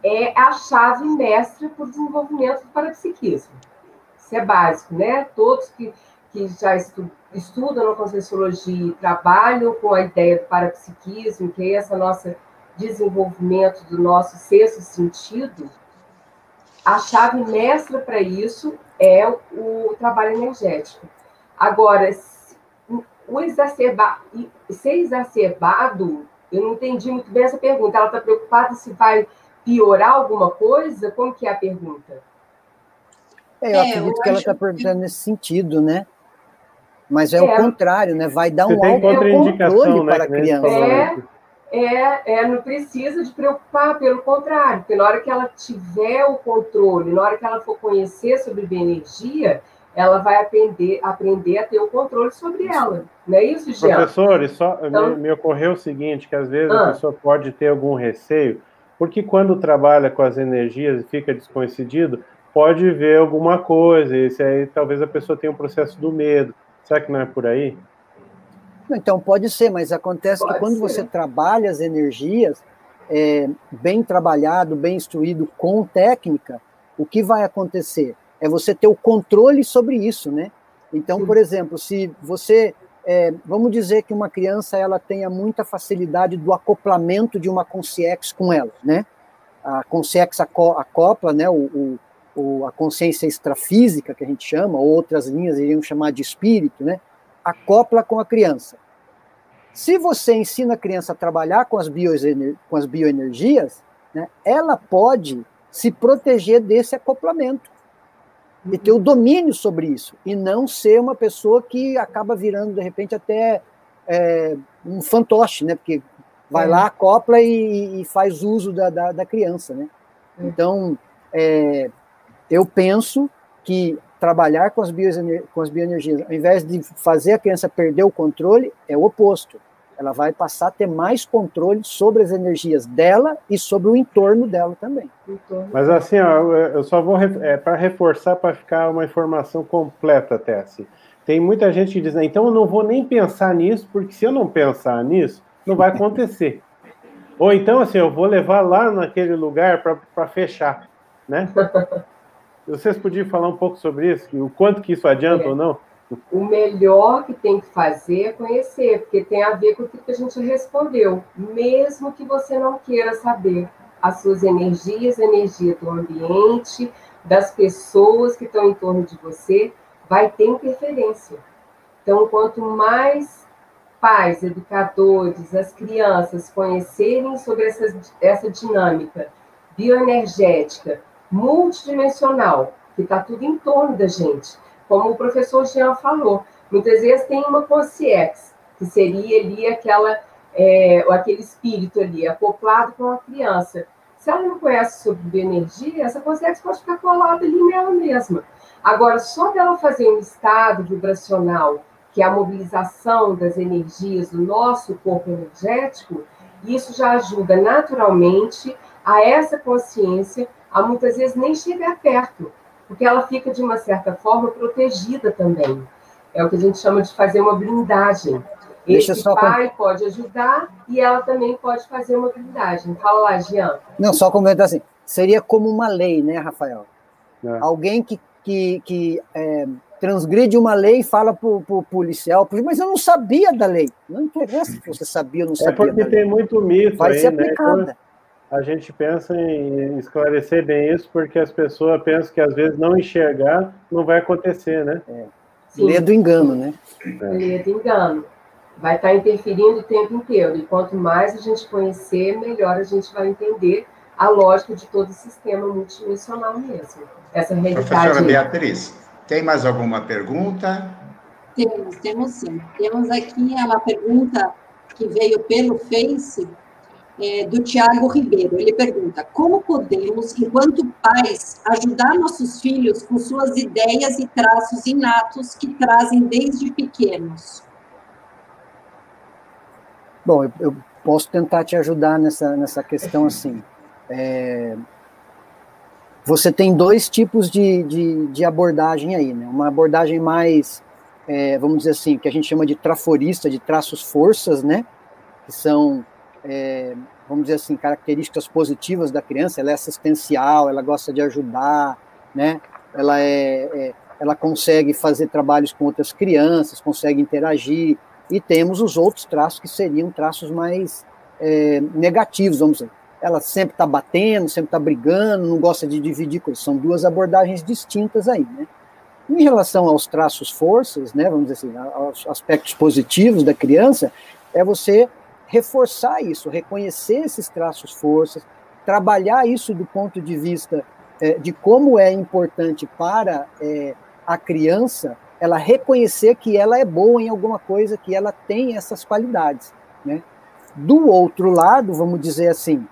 é a chave mestra para o desenvolvimento do parapsiquismo. Isso é básico, né? Todos que, que já estu, estudam a Conscienciologia e trabalham com a ideia do parapsiquismo, que é esse nosso desenvolvimento do nosso sexto sentido, a chave mestra para isso é o, trabalho energético. Agora, o exacerba, ser exacerbado, eu não entendi muito bem essa pergunta. Ela está preocupada se vai piorar alguma coisa? Como que é a pergunta? É, eu é, acredito eu que ela está perguntando que... nesse sentido, né? Mas é, é, o contrário, né? Vai dar um autocontrole né, para a criança. É, é, é, não precisa de preocupar, pelo contrário, porque na hora que ela tiver o controle, na hora que ela for conhecer sobre bioenergia, ela vai aprender, aprender a ter o controle sobre ela. Não é isso, Jean? Professor, só então, me, me, ocorreu o seguinte, que às vezes ah, a pessoa pode ter algum receio, porque quando trabalha com as energias e fica desconhecido, pode ver alguma coisa, e aí talvez a pessoa tenha um processo do medo. Será que não é por aí? Então, pode ser, mas acontece pode que quando ser. você trabalha as energias, é, bem trabalhado, bem instruído, com técnica, o que vai acontecer? é você ter o controle sobre isso, né? Então, por exemplo, se você, é, vamos dizer que uma criança ela tenha muita facilidade do acoplamento de uma consciex com ela, né? A consciex acopla, né? O, o, a consciência extrafísica que a gente chama, ou outras linhas iriam chamar de espírito, né? Acopla com a criança. Se você ensina a criança a trabalhar com as, com as bioenergias, né, ela pode se proteger desse acoplamento e ter o domínio sobre isso, e não ser uma pessoa que acaba virando, de repente, até é, um fantoche, né? Porque vai é. lá, acopla e, e, faz uso da, da, da criança, né? É. Então, é, eu penso que trabalhar com as, bioenergias, com as bioenergias, ao invés de fazer a criança perder o controle, é o oposto ela vai passar a ter mais controle sobre as energias dela e sobre o entorno dela também. Mas assim, ó, eu só vou é, para reforçar para ficar uma informação completa até assim. Tem muita gente que diz, então eu não vou nem pensar nisso, porque se eu não pensar nisso, não vai acontecer. Ou então, assim, eu vou levar lá naquele lugar para fechar, né? Vocês podiam falar um pouco sobre isso, o quanto que isso adianta é. ou não? O melhor que tem que fazer é conhecer, porque tem a ver com o que a gente respondeu. Mesmo que você não queira saber as suas energias, a energia do ambiente, das pessoas que estão em torno de você, vai ter interferência. Então, quanto mais pais, educadores, as crianças conhecerem sobre essa, essa dinâmica bioenergética multidimensional, que está tudo em torno da gente. Como o professor Jean falou, muitas vezes tem uma consciência, que seria ali aquela, é, aquele espírito ali, acoplado com a criança. Se ela não conhece sobre bioenergia, essa consciência pode ficar colada ali nela mesma. Agora, só dela fazer um estado vibracional, que é a mobilização das energias do nosso corpo energético, isso já ajuda naturalmente a essa consciência a muitas vezes nem chegar perto, porque ela fica de uma certa forma protegida também. É o que a gente chama de fazer uma blindagem. Deixa Esse pai com... pode ajudar e ela também pode fazer uma blindagem. Fala lá, Jean. Não, só comentar assim, seria como uma lei, né, Rafael? É. Alguém que, que, que é, transgride uma lei e fala para o policial, mas eu não sabia da lei. Não interessa se você sabia ou não é sabia. É porque tem muito mito Vai aí, ser né? aplicada. Né? A gente pensa em esclarecer bem isso, porque as pessoas pensam que às vezes não enxergar não vai acontecer, né? É. Lê do engano, né? É. Lê do engano. Vai estar interferindo o tempo inteiro. E quanto mais a gente conhecer, melhor a gente vai entender a lógica de todo o sistema multidimensional mesmo. Essa realidade. Professora Beatriz, tem mais alguma pergunta? Temos, temos sim. Temos aqui uma pergunta que veio pelo Face, é, do Tiago Ribeiro. Ele pergunta: como podemos, enquanto pais, ajudar nossos filhos com suas ideias e traços inatos que trazem desde pequenos? Bom, eu, eu posso tentar te ajudar nessa, nessa questão assim. É, você tem dois tipos de, de, de, abordagem aí, né? Uma abordagem mais, é, vamos dizer assim, que a gente chama de traforista, de traços forças, né? Que são é, vamos dizer assim, características positivas da criança, ela é assistencial, ela gosta de ajudar, né? Ela é, é, ela consegue fazer trabalhos com outras crianças, consegue interagir, e temos os outros traços que seriam traços mais é, negativos, vamos dizer. Ela sempre está batendo, sempre está brigando, não gosta de dividir coisas. São duas abordagens distintas aí, né? Em relação aos traços forças, né, vamos dizer assim, aos aspectos positivos da criança, é você reforçar isso, reconhecer esses traços forças, trabalhar isso do ponto de vista é, de como é importante para é, a criança ela reconhecer que ela é boa em alguma coisa, que ela tem essas qualidades. Né? Do outro lado, vamos dizer assim,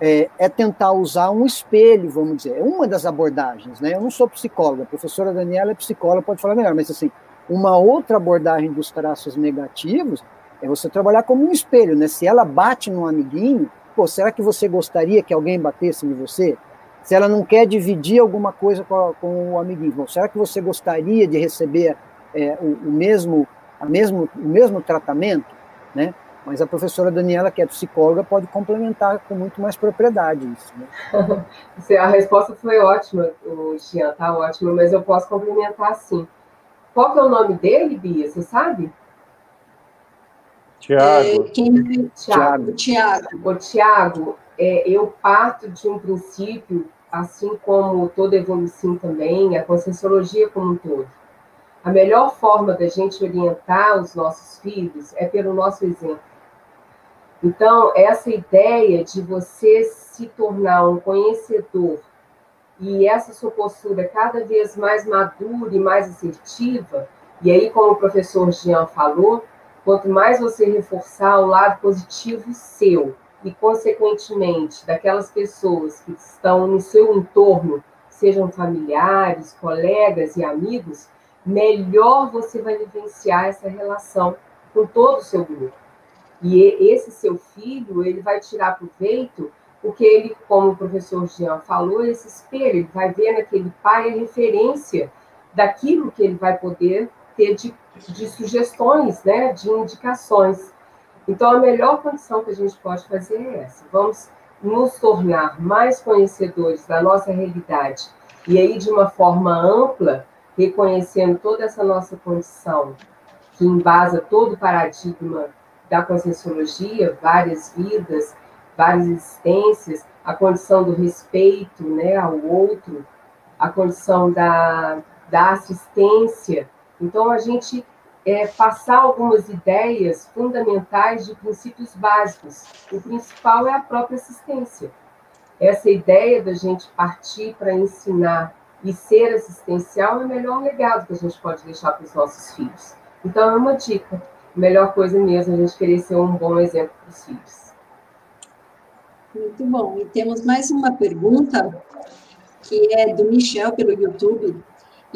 é, é, tentar usar um espelho, vamos dizer, é uma das abordagens. Né? Eu não sou psicóloga, a professora Daniela é psicóloga, pode falar melhor, mas assim, uma outra abordagem dos traços negativos é você trabalhar como um espelho, né? Se ela bate num amiguinho, pô, será que você gostaria que alguém batesse em você? Se ela não quer dividir alguma coisa com, com o amiguinho, bom, será que você gostaria de receber é, o, o, mesmo, a mesmo, o mesmo tratamento, né? Mas a professora Daniela, que é psicóloga, pode complementar com muito mais propriedade isso. Né? a resposta foi ótima, o Tian, tá ótima, mas eu posso complementar sim. Qual que é o nome dele, Bia? Você sabe? Tiago. É, quem... Tiago. Tiago. O Tiago, é, eu parto de um princípio, assim como toda evolução também, a conscienciologia como um todo. A melhor forma da gente orientar os nossos filhos é pelo nosso exemplo. Então, essa ideia de você se tornar um conhecedor e essa sua postura cada vez mais madura e mais assertiva, e aí, como o professor Jean falou, Quanto mais você reforçar o lado positivo seu e, consequentemente, daquelas pessoas que estão no seu entorno, sejam familiares, colegas e amigos, melhor você vai vivenciar essa relação com todo o seu grupo. E esse seu filho, ele vai tirar proveito, porque ele, como o professor Jean falou, esse espelho, ele vai ver naquele pai a referência daquilo que ele vai poder ter de de sugestões, né, de indicações. Então, a melhor condição que a gente pode fazer é essa. Vamos nos tornar mais conhecedores da nossa realidade e aí de uma forma ampla, reconhecendo toda essa nossa condição que embasa todo o paradigma da conscienciologia, várias vidas, várias existências, a condição do respeito né, ao outro, a condição da, da assistência. Então, a gente é, passar algumas ideias fundamentais de princípios básicos. O principal é a própria assistência. Essa ideia da gente partir para ensinar e ser assistencial é o melhor legado que a gente pode deixar para os nossos filhos. Então, é uma dica. Melhor coisa mesmo é a gente querer ser um bom exemplo para os filhos. Muito bom. E temos mais uma pergunta, que é do Michel, pelo YouTube.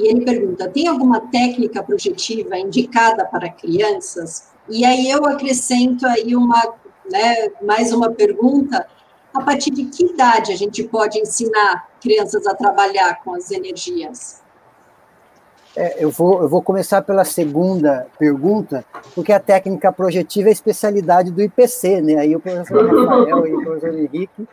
E ele pergunta: tem alguma técnica projetiva indicada para crianças? E aí eu acrescento aí uma, né, mais uma pergunta a partir de que idade a gente pode ensinar crianças a trabalhar com as energias? É, eu, vou, eu vou começar pela segunda pergunta, porque a técnica projetiva é a especialidade do IPC, né? Aí o professor Rafael e o professor Henrique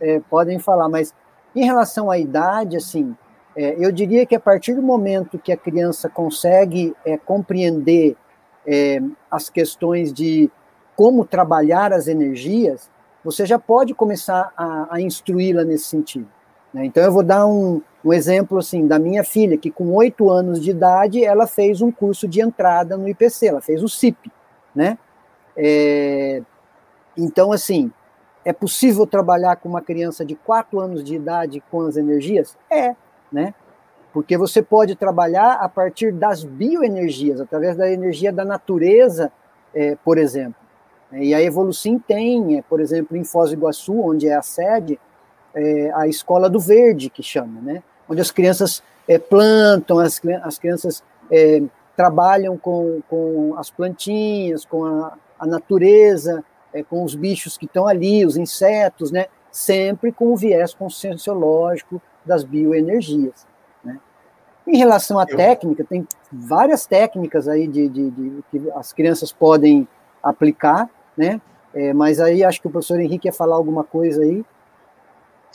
é, podem falar, mas em relação à idade, assim, é, eu diria que a partir do momento que a criança consegue é, compreender é, as questões de como trabalhar as energias, você já pode começar a, a instruí-la nesse sentido. Né? Então, eu vou dar um, um exemplo assim da minha filha, que com oito anos de idade, ela fez um curso de entrada no IPC, ela fez o CIP, né? É, então, assim, é possível trabalhar com uma criança de quatro anos de idade com as energias? É, né? Porque você pode trabalhar a partir das bioenergias, através da energia da natureza, é, por exemplo. E a Evolucim tem, é, por exemplo, em Foz do Iguaçu, onde é a sede, é, a Escola do Verde, que chama, né? onde as crianças é, plantam, as, as crianças é, trabalham com, com as plantinhas, com a, a natureza, é, com os bichos que estão ali, os insetos, né? sempre com o viés conscienciológico das bioenergias. Né? Em relação à Eu... técnica, tem várias técnicas aí de, de, de, que as crianças podem aplicar, né? É, mas aí acho que o professor Henrique ia falar alguma coisa aí.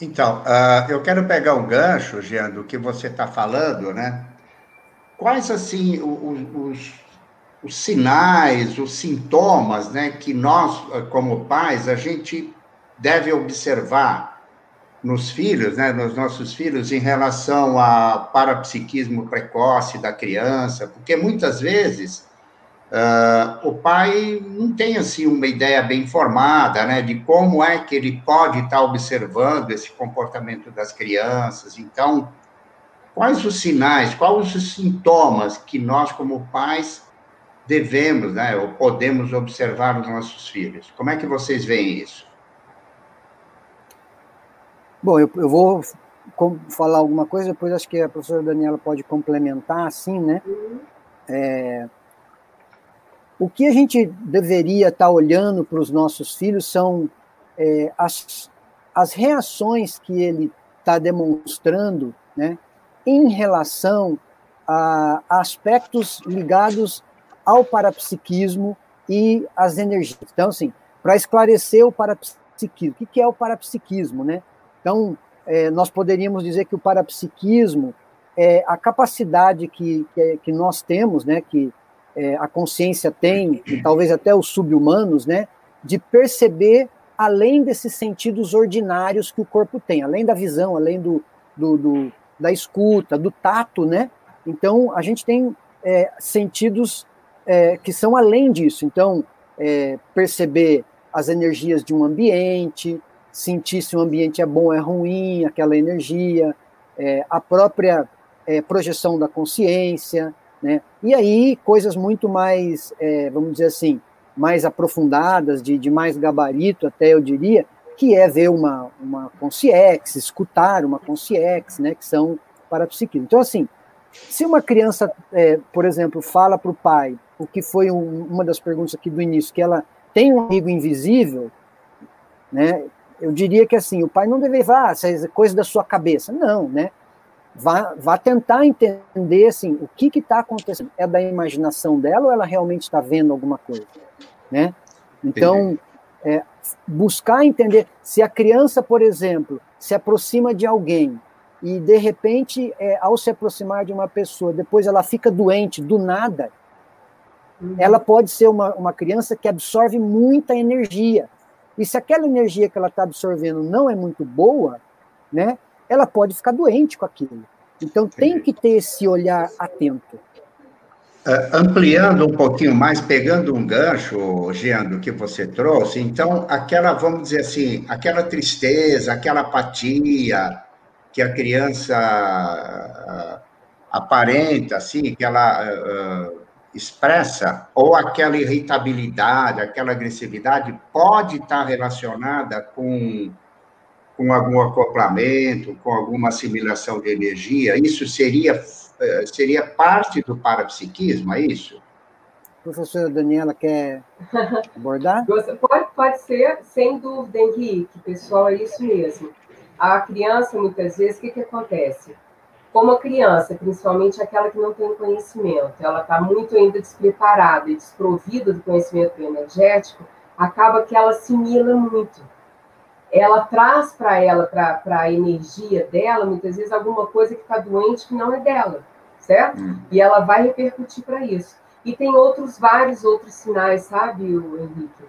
Então, uh, eu quero pegar um gancho, Jean, do que você está falando, né? Quais, assim, os, os, os, sinais, os sintomas, né, que nós, como pais, a gente deve observar nos filhos, né, nos nossos filhos, em relação ao parapsiquismo precoce da criança, porque muitas vezes Uh, o pai não tem assim uma ideia bem formada, né, de como é que ele pode estar observando esse comportamento das crianças. Então, quais os sinais, quais os sintomas que nós como pais devemos, né, ou podemos observar nos nossos filhos? Como é que vocês veem isso? Bom, eu, eu vou falar alguma coisa, depois acho que a professora Daniela pode complementar, assim, né? É, o que a gente deveria estar tá olhando para os nossos filhos são é, as, as reações que ele está demonstrando né, em relação a, a aspectos ligados ao parapsiquismo e às energias. Então, assim, para esclarecer o parapsiquismo, o que é o parapsiquismo, né? Então, é, nós poderíamos dizer que o parapsiquismo é a capacidade que, que, que nós temos, né, que é, a consciência tem, e talvez até os subhumanos, né, de perceber além desses sentidos ordinários que o corpo tem, além da visão, além do, do, do da escuta, do tato, né? Então, a gente tem é, sentidos é, que são além disso. Então, é, perceber as energias de um ambiente, sentir se o ambiente é bom é ruim, aquela energia, é, a própria é, projeção da consciência, né? E aí, coisas muito mais, é, vamos dizer assim, mais aprofundadas, de, de mais gabarito, até eu diria, que é ver uma, uma consciex, escutar uma consciex, né, que são parapsiquismo. Então, assim, se uma criança, é, por exemplo, fala para o pai, o que foi um, uma das perguntas aqui do início, que ela tem um amigo invisível, né, eu diria que assim, o pai não deve levar, ah, é coisa da sua cabeça. Não, né? vá, vá tentar entender assim, o que está acontecendo. É da imaginação dela ou ela realmente está vendo alguma coisa? Né? Então, é, buscar entender se a criança, por exemplo, se aproxima de alguém e de repente, é, ao se aproximar de uma pessoa, depois ela fica doente do nada, uhum. ela pode ser uma, uma criança que absorve muita energia. E se aquela energia que ela está absorvendo não é muito boa, né, ela pode ficar doente com aquilo. Então tem que ter esse olhar atento. Uh, ampliando um pouquinho mais, pegando um gancho, Jean, do que você trouxe, então, aquela, vamos dizer assim, aquela tristeza, aquela apatia, que a criança uh, aparenta, assim, que ela uh, expressa, ou aquela irritabilidade, aquela agressividade pode estar relacionada com, com algum acoplamento, com alguma assimilação de energia? Isso seria, uh, seria parte do parapsiquismo, é isso? Professora Daniela quer abordar? Pode, pode ser, sem dúvida, Henrique, pessoal, é isso mesmo. A criança, muitas vezes, o que, que acontece? Como a criança, principalmente aquela que não tem conhecimento, ela está muito ainda despreparada e desprovida do conhecimento energético, acaba que ela assimila muito. Ela traz para ela, para a energia dela, muitas vezes, alguma coisa que está doente que não é dela, certo? Hum. E ela vai repercutir para isso. E tem outros, vários outros sinais, sabe, o Henrique?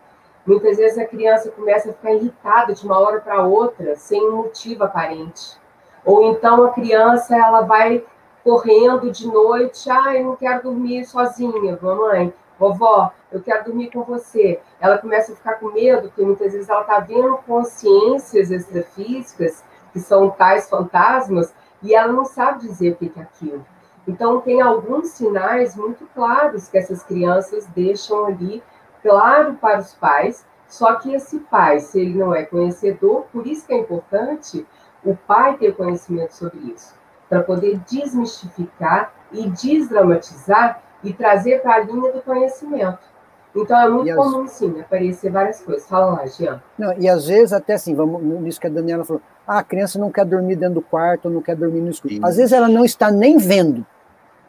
Muitas vezes a criança começa a ficar irritada de uma hora para outra, sem um motivo aparente. Ou então a criança ela vai correndo de noite, ah, eu não quero dormir sozinha, mamãe, vovó, eu quero dormir com você. Ela começa a ficar com medo, porque muitas vezes ela está vendo consciências extrafísicas, que são tais fantasmas, e ela não sabe dizer o que é aquilo. Então, tem alguns sinais muito claros que essas crianças deixam ali, claro para os pais, só que esse pai, se ele não é conhecedor, por isso que é importante o pai ter conhecimento sobre isso, para poder desmistificar e desdramatizar e trazer para a linha do conhecimento. Então é muito comum, sim, aparecer várias coisas. Fala lá, Jean. Não, e às vezes, até assim, vamos nisso que a Daniela falou, ah, a criança não quer dormir dentro do quarto, não quer dormir no escuro. Sim. Às vezes ela não está nem vendo,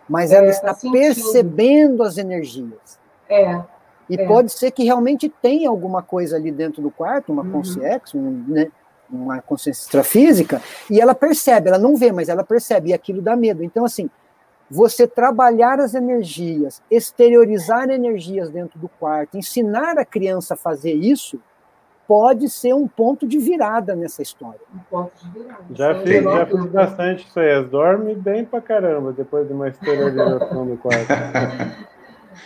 mas ela é, está tá percebendo as energias. É. E é. pode ser que realmente tenha alguma coisa ali dentro do quarto, uma uhum. consciência, um, né, uma consciência extrafísica, e ela percebe, ela não vê, mas ela percebe, e aquilo dá medo. Então, assim, você trabalhar as energias, exteriorizar energias dentro do quarto, ensinar a criança a fazer isso, pode ser um ponto de virada nessa história. Um ponto de virada. Já fiz, já fiz bastante isso aí. Dorme bem pra caramba depois de uma esterilização do quarto.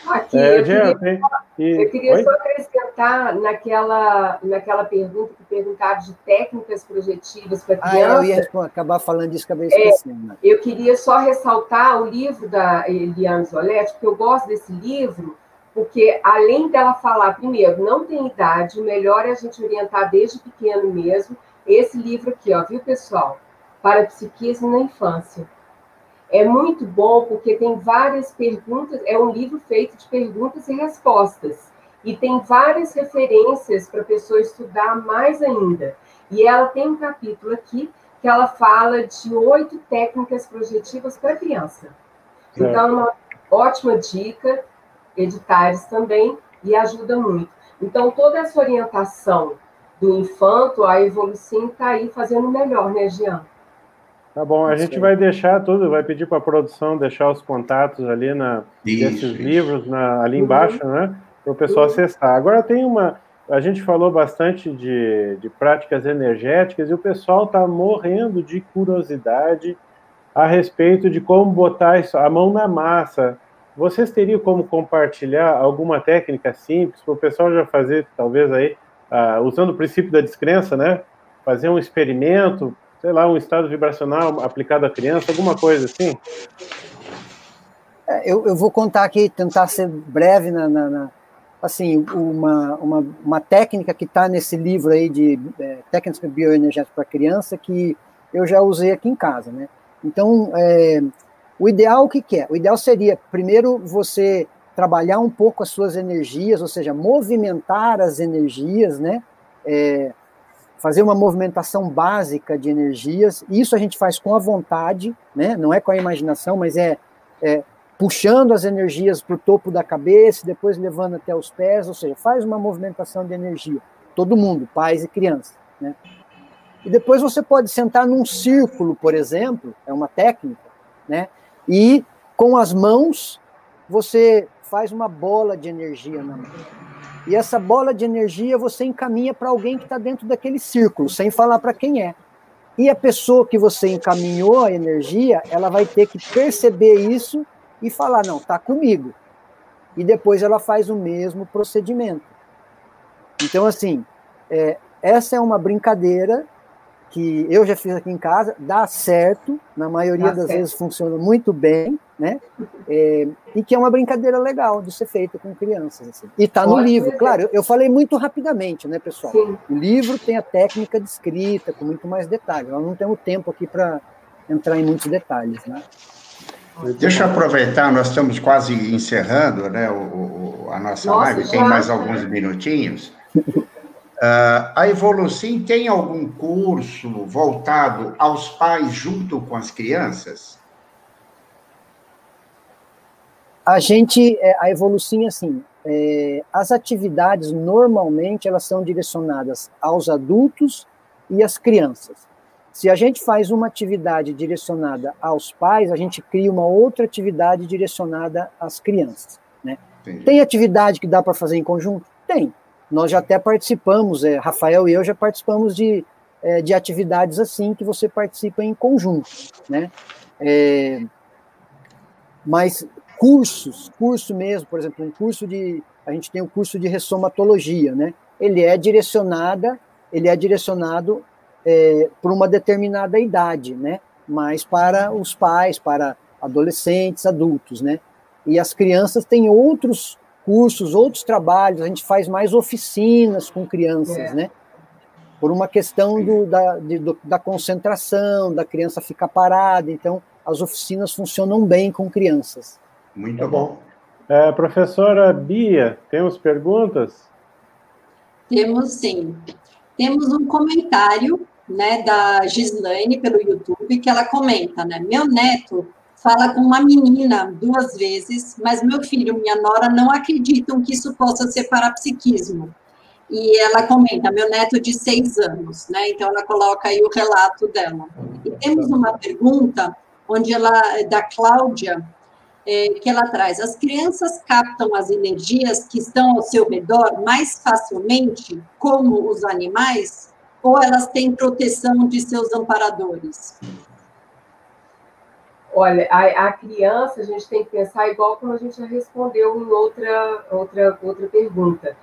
Aqui, é, eu, queria, tem... e... eu queria só acrescentar naquela, naquela pergunta que perguntaram de técnicas projetivas para criança. Ah, eu ia acabar falando disso, acabei esquecendo. É, eu queria só ressaltar o livro da Eliane Zoletti, porque eu gosto desse livro, porque além dela falar, primeiro, não tem idade, o melhor é a gente orientar desde pequeno mesmo. Esse livro aqui, ó, viu, pessoal? Para psiquismo na infância. É muito bom porque tem várias perguntas, é um livro feito de perguntas e respostas. E tem várias referências para a pessoa estudar mais ainda. E ela tem um capítulo aqui que ela fala de oito técnicas projetivas para criança. Então, é uma ótima dica editares também, e ajuda muito. Então, toda essa orientação do infanto, a evolução está aí fazendo melhor, né, Jean? Tá bom, a gente vai deixar tudo, vai pedir para a produção deixar os contatos ali na, isso, desses livros na, ali uhum. embaixo, né? Para o pessoal uhum. acessar. Agora tem uma. A gente falou bastante de, de práticas energéticas e o pessoal está morrendo de curiosidade a respeito de como botar isso, a mão na massa vocês teriam como compartilhar alguma técnica simples para o pessoal já fazer, talvez aí, uh, usando o princípio da descrença, né? Fazer um experimento, sei lá, um estado vibracional aplicado à criança, alguma coisa assim? É, eu, eu vou contar aqui, tentar ser breve na, na, na assim, uma, uma, uma, técnica que está nesse livro aí de é, técnicas bioenergéticas para criança que eu já usei aqui em casa, né? Então, é, o ideal, o que, que é? O ideal seria, primeiro, você trabalhar um pouco as suas energias, ou seja, movimentar as energias, né? É, fazer uma movimentação básica de energias. Isso a gente faz com a vontade, né? Não é com a imaginação, mas é, é puxando as energias para o topo da cabeça, depois levando até os pés, ou seja, faz uma movimentação de energia. Todo mundo, pais e crianças, né? E depois você pode sentar num círculo, por exemplo, é uma técnica, né? E com as mãos, você faz uma bola de energia na mão. E essa bola de energia você encaminha para alguém que está dentro daquele círculo, sem falar para quem é. E a pessoa que você encaminhou a energia, ela vai ter que perceber isso e falar: não, está comigo. E depois ela faz o mesmo procedimento. Então, assim, é, essa é uma brincadeira que eu já fiz aqui em casa, dá certo, na maioria dá das certo. vezes funciona muito bem, né? É, e que é uma brincadeira legal de ser feita com crianças. Assim. E está no livro. Claro, eu, eu, falei muito rapidamente, né, pessoal? Sim. O livro tem a técnica de escrita com muito mais detalhes. Nós não temos tempo aqui para entrar em muitos detalhes, né? Deixa eu aproveitar, nós estamos quase encerrando né, o, o a nossa, nossa live, tem mais alguns minutinhos. Uh, a Evolucim tem algum curso voltado aos pais junto com as crianças? A gente, é, a Evolucim, assim, é, as atividades normalmente elas são direcionadas aos adultos e às crianças. Se a gente faz uma atividade direcionada aos pais, a gente cria uma outra atividade direcionada às crianças. Né? Tem atividade que dá para fazer em conjunto? Tem. Nós já até participamos, é, Rafael e eu já participamos de, é, de atividades assim que você participa em conjunto, né? É, mas cursos, curso mesmo, por exemplo, um curso de, a gente tem um curso de ressomatologia, né? Ele é direcionada, ele é direcionado é, por uma determinada idade, né? Mas para os pais, para adolescentes, adultos, né? E as crianças têm outros cursos, outros trabalhos, a gente faz mais oficinas com crianças, é. né? Por uma questão do, da, de, do, da concentração, da criança ficar parada, então as oficinas funcionam bem com crianças. Muito bom. É, professora Bia, temos perguntas? Temos sim. Temos um comentário né, da Gislaine pelo YouTube, que ela comenta, né? Meu neto fala com uma menina duas vezes, mas meu filho e minha nora não acreditam que isso possa ser parapsiquismo. E ela comenta, meu neto de seis anos, né? Então ela coloca aí o relato dela. E temos uma pergunta onde ela, da Cláudia, é, que ela traz: as crianças captam as energias que estão ao seu redor mais facilmente, como os animais, ou elas têm proteção de seus amparadores? Olha, a, a, criança, a gente tem que pensar igual como a gente já respondeu em outra, outra, outra pergunta.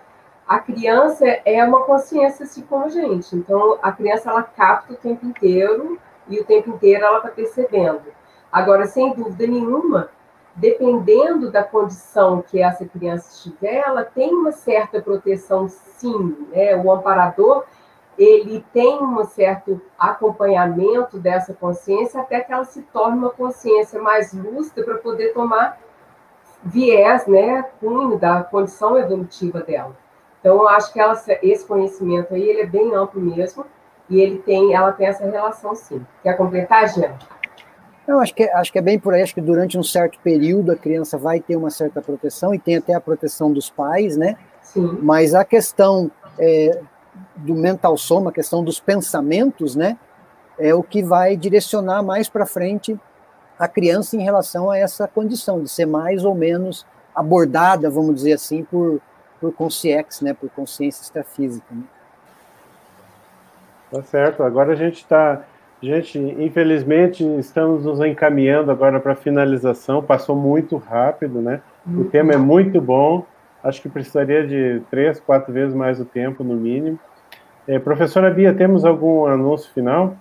A criança é uma consciência assim como a gente. Então, a criança, ela capta o tempo inteiro e o tempo inteiro ela está percebendo. Agora, sem dúvida nenhuma, dependendo da condição que essa criança estiver, ela tem uma certa proteção, sim. Né? O amparador, ele tem um certo acompanhamento dessa consciência até que ela se torne uma consciência mais lúcida para poder tomar viés, né, cunho da condição evolutiva dela. Então, eu acho que ela, esse conhecimento aí, ele é bem amplo mesmo, e ele tem, ela tem essa relação, sim. Quer completar, Jean? Eu acho que, é, acho que é bem por aí, acho que durante um certo período a criança vai ter uma certa proteção, e tem até a proteção dos pais, né? Sim. Mas a questão é, do mental soma, a questão dos pensamentos, né, é o que vai direcionar mais para frente a criança em relação a essa condição de ser mais ou menos abordada, vamos dizer assim, por por consciex, né, por consciência extrafísica. Né? Tá certo. Agora a gente está, gente, infelizmente estamos nos encaminhando agora para a finalização. Passou muito rápido, né? O tema é muito bom. Acho que precisaria de três, quatro vezes mais o tempo, no mínimo. É, professora Bia, temos algum anúncio final?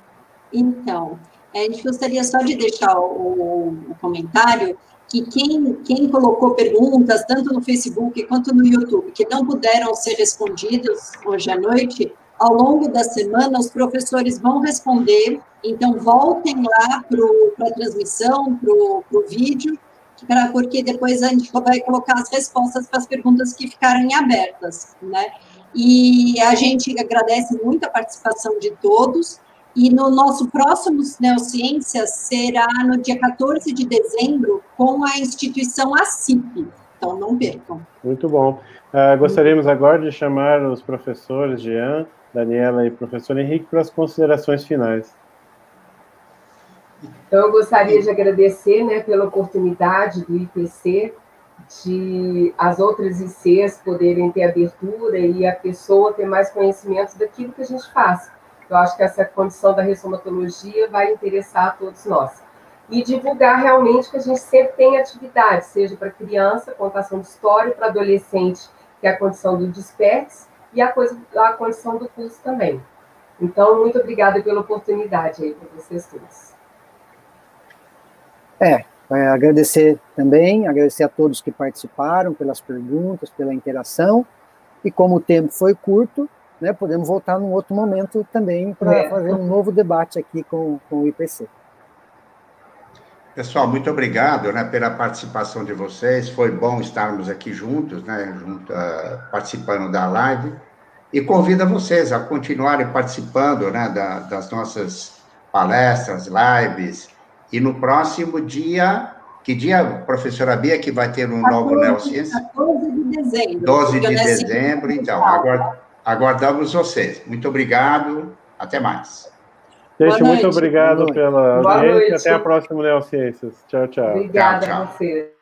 Então, a gente gostaria só de deixar o, o comentário que quem, quem colocou perguntas, tanto no Facebook quanto no YouTube, que não puderam ser respondidas hoje à noite, ao longo da semana os professores vão responder, então voltem lá para a transmissão, para o vídeo, pra, porque depois a gente vai colocar as respostas para as perguntas que ficaram abertas, né? E a gente agradece muito a participação de todos. E no nosso próximo Neociências será no dia 14 de dezembro com a instituição ACIP. Então, não percam. Muito bom. Uh, gostaríamos agora de chamar os professores Jean, Daniela e professor Henrique para as considerações finais. Então, eu gostaria de agradecer né, pela oportunidade do IPC de as outras ICs poderem ter abertura e a pessoa ter mais conhecimento daquilo que a gente faz. Eu acho que essa condição da ressomatologia vai interessar a todos nós. E divulgar realmente que a gente sempre tem atividade, seja para criança, contação de história, para adolescente, que é a condição do despertes, e a, coisa, a condição do curso também. Então, muito obrigada pela oportunidade aí para vocês todos. É, é, agradecer também, agradecer a todos que participaram pelas perguntas, pela interação. E como o tempo foi curto, né, podemos voltar num outro momento também para é. fazer um novo debate aqui com, com o IPC. Pessoal, muito obrigado né, pela participação de vocês. Foi bom estarmos aqui juntos, né, junto, uh, participando da live. E convido vocês a continuarem participando né, da, das nossas palestras, lives. E no próximo dia, que dia, professora Bia, que vai ter um 14, novo Neociência? 12 de dezembro. 12 de dezembro, então. aguardamos vocês. Muito obrigado. Até mais. Gente, muito obrigado pela audiência. Até a próxima Neociências. Tchau, tchau. Obrigada tchau, tchau. a você.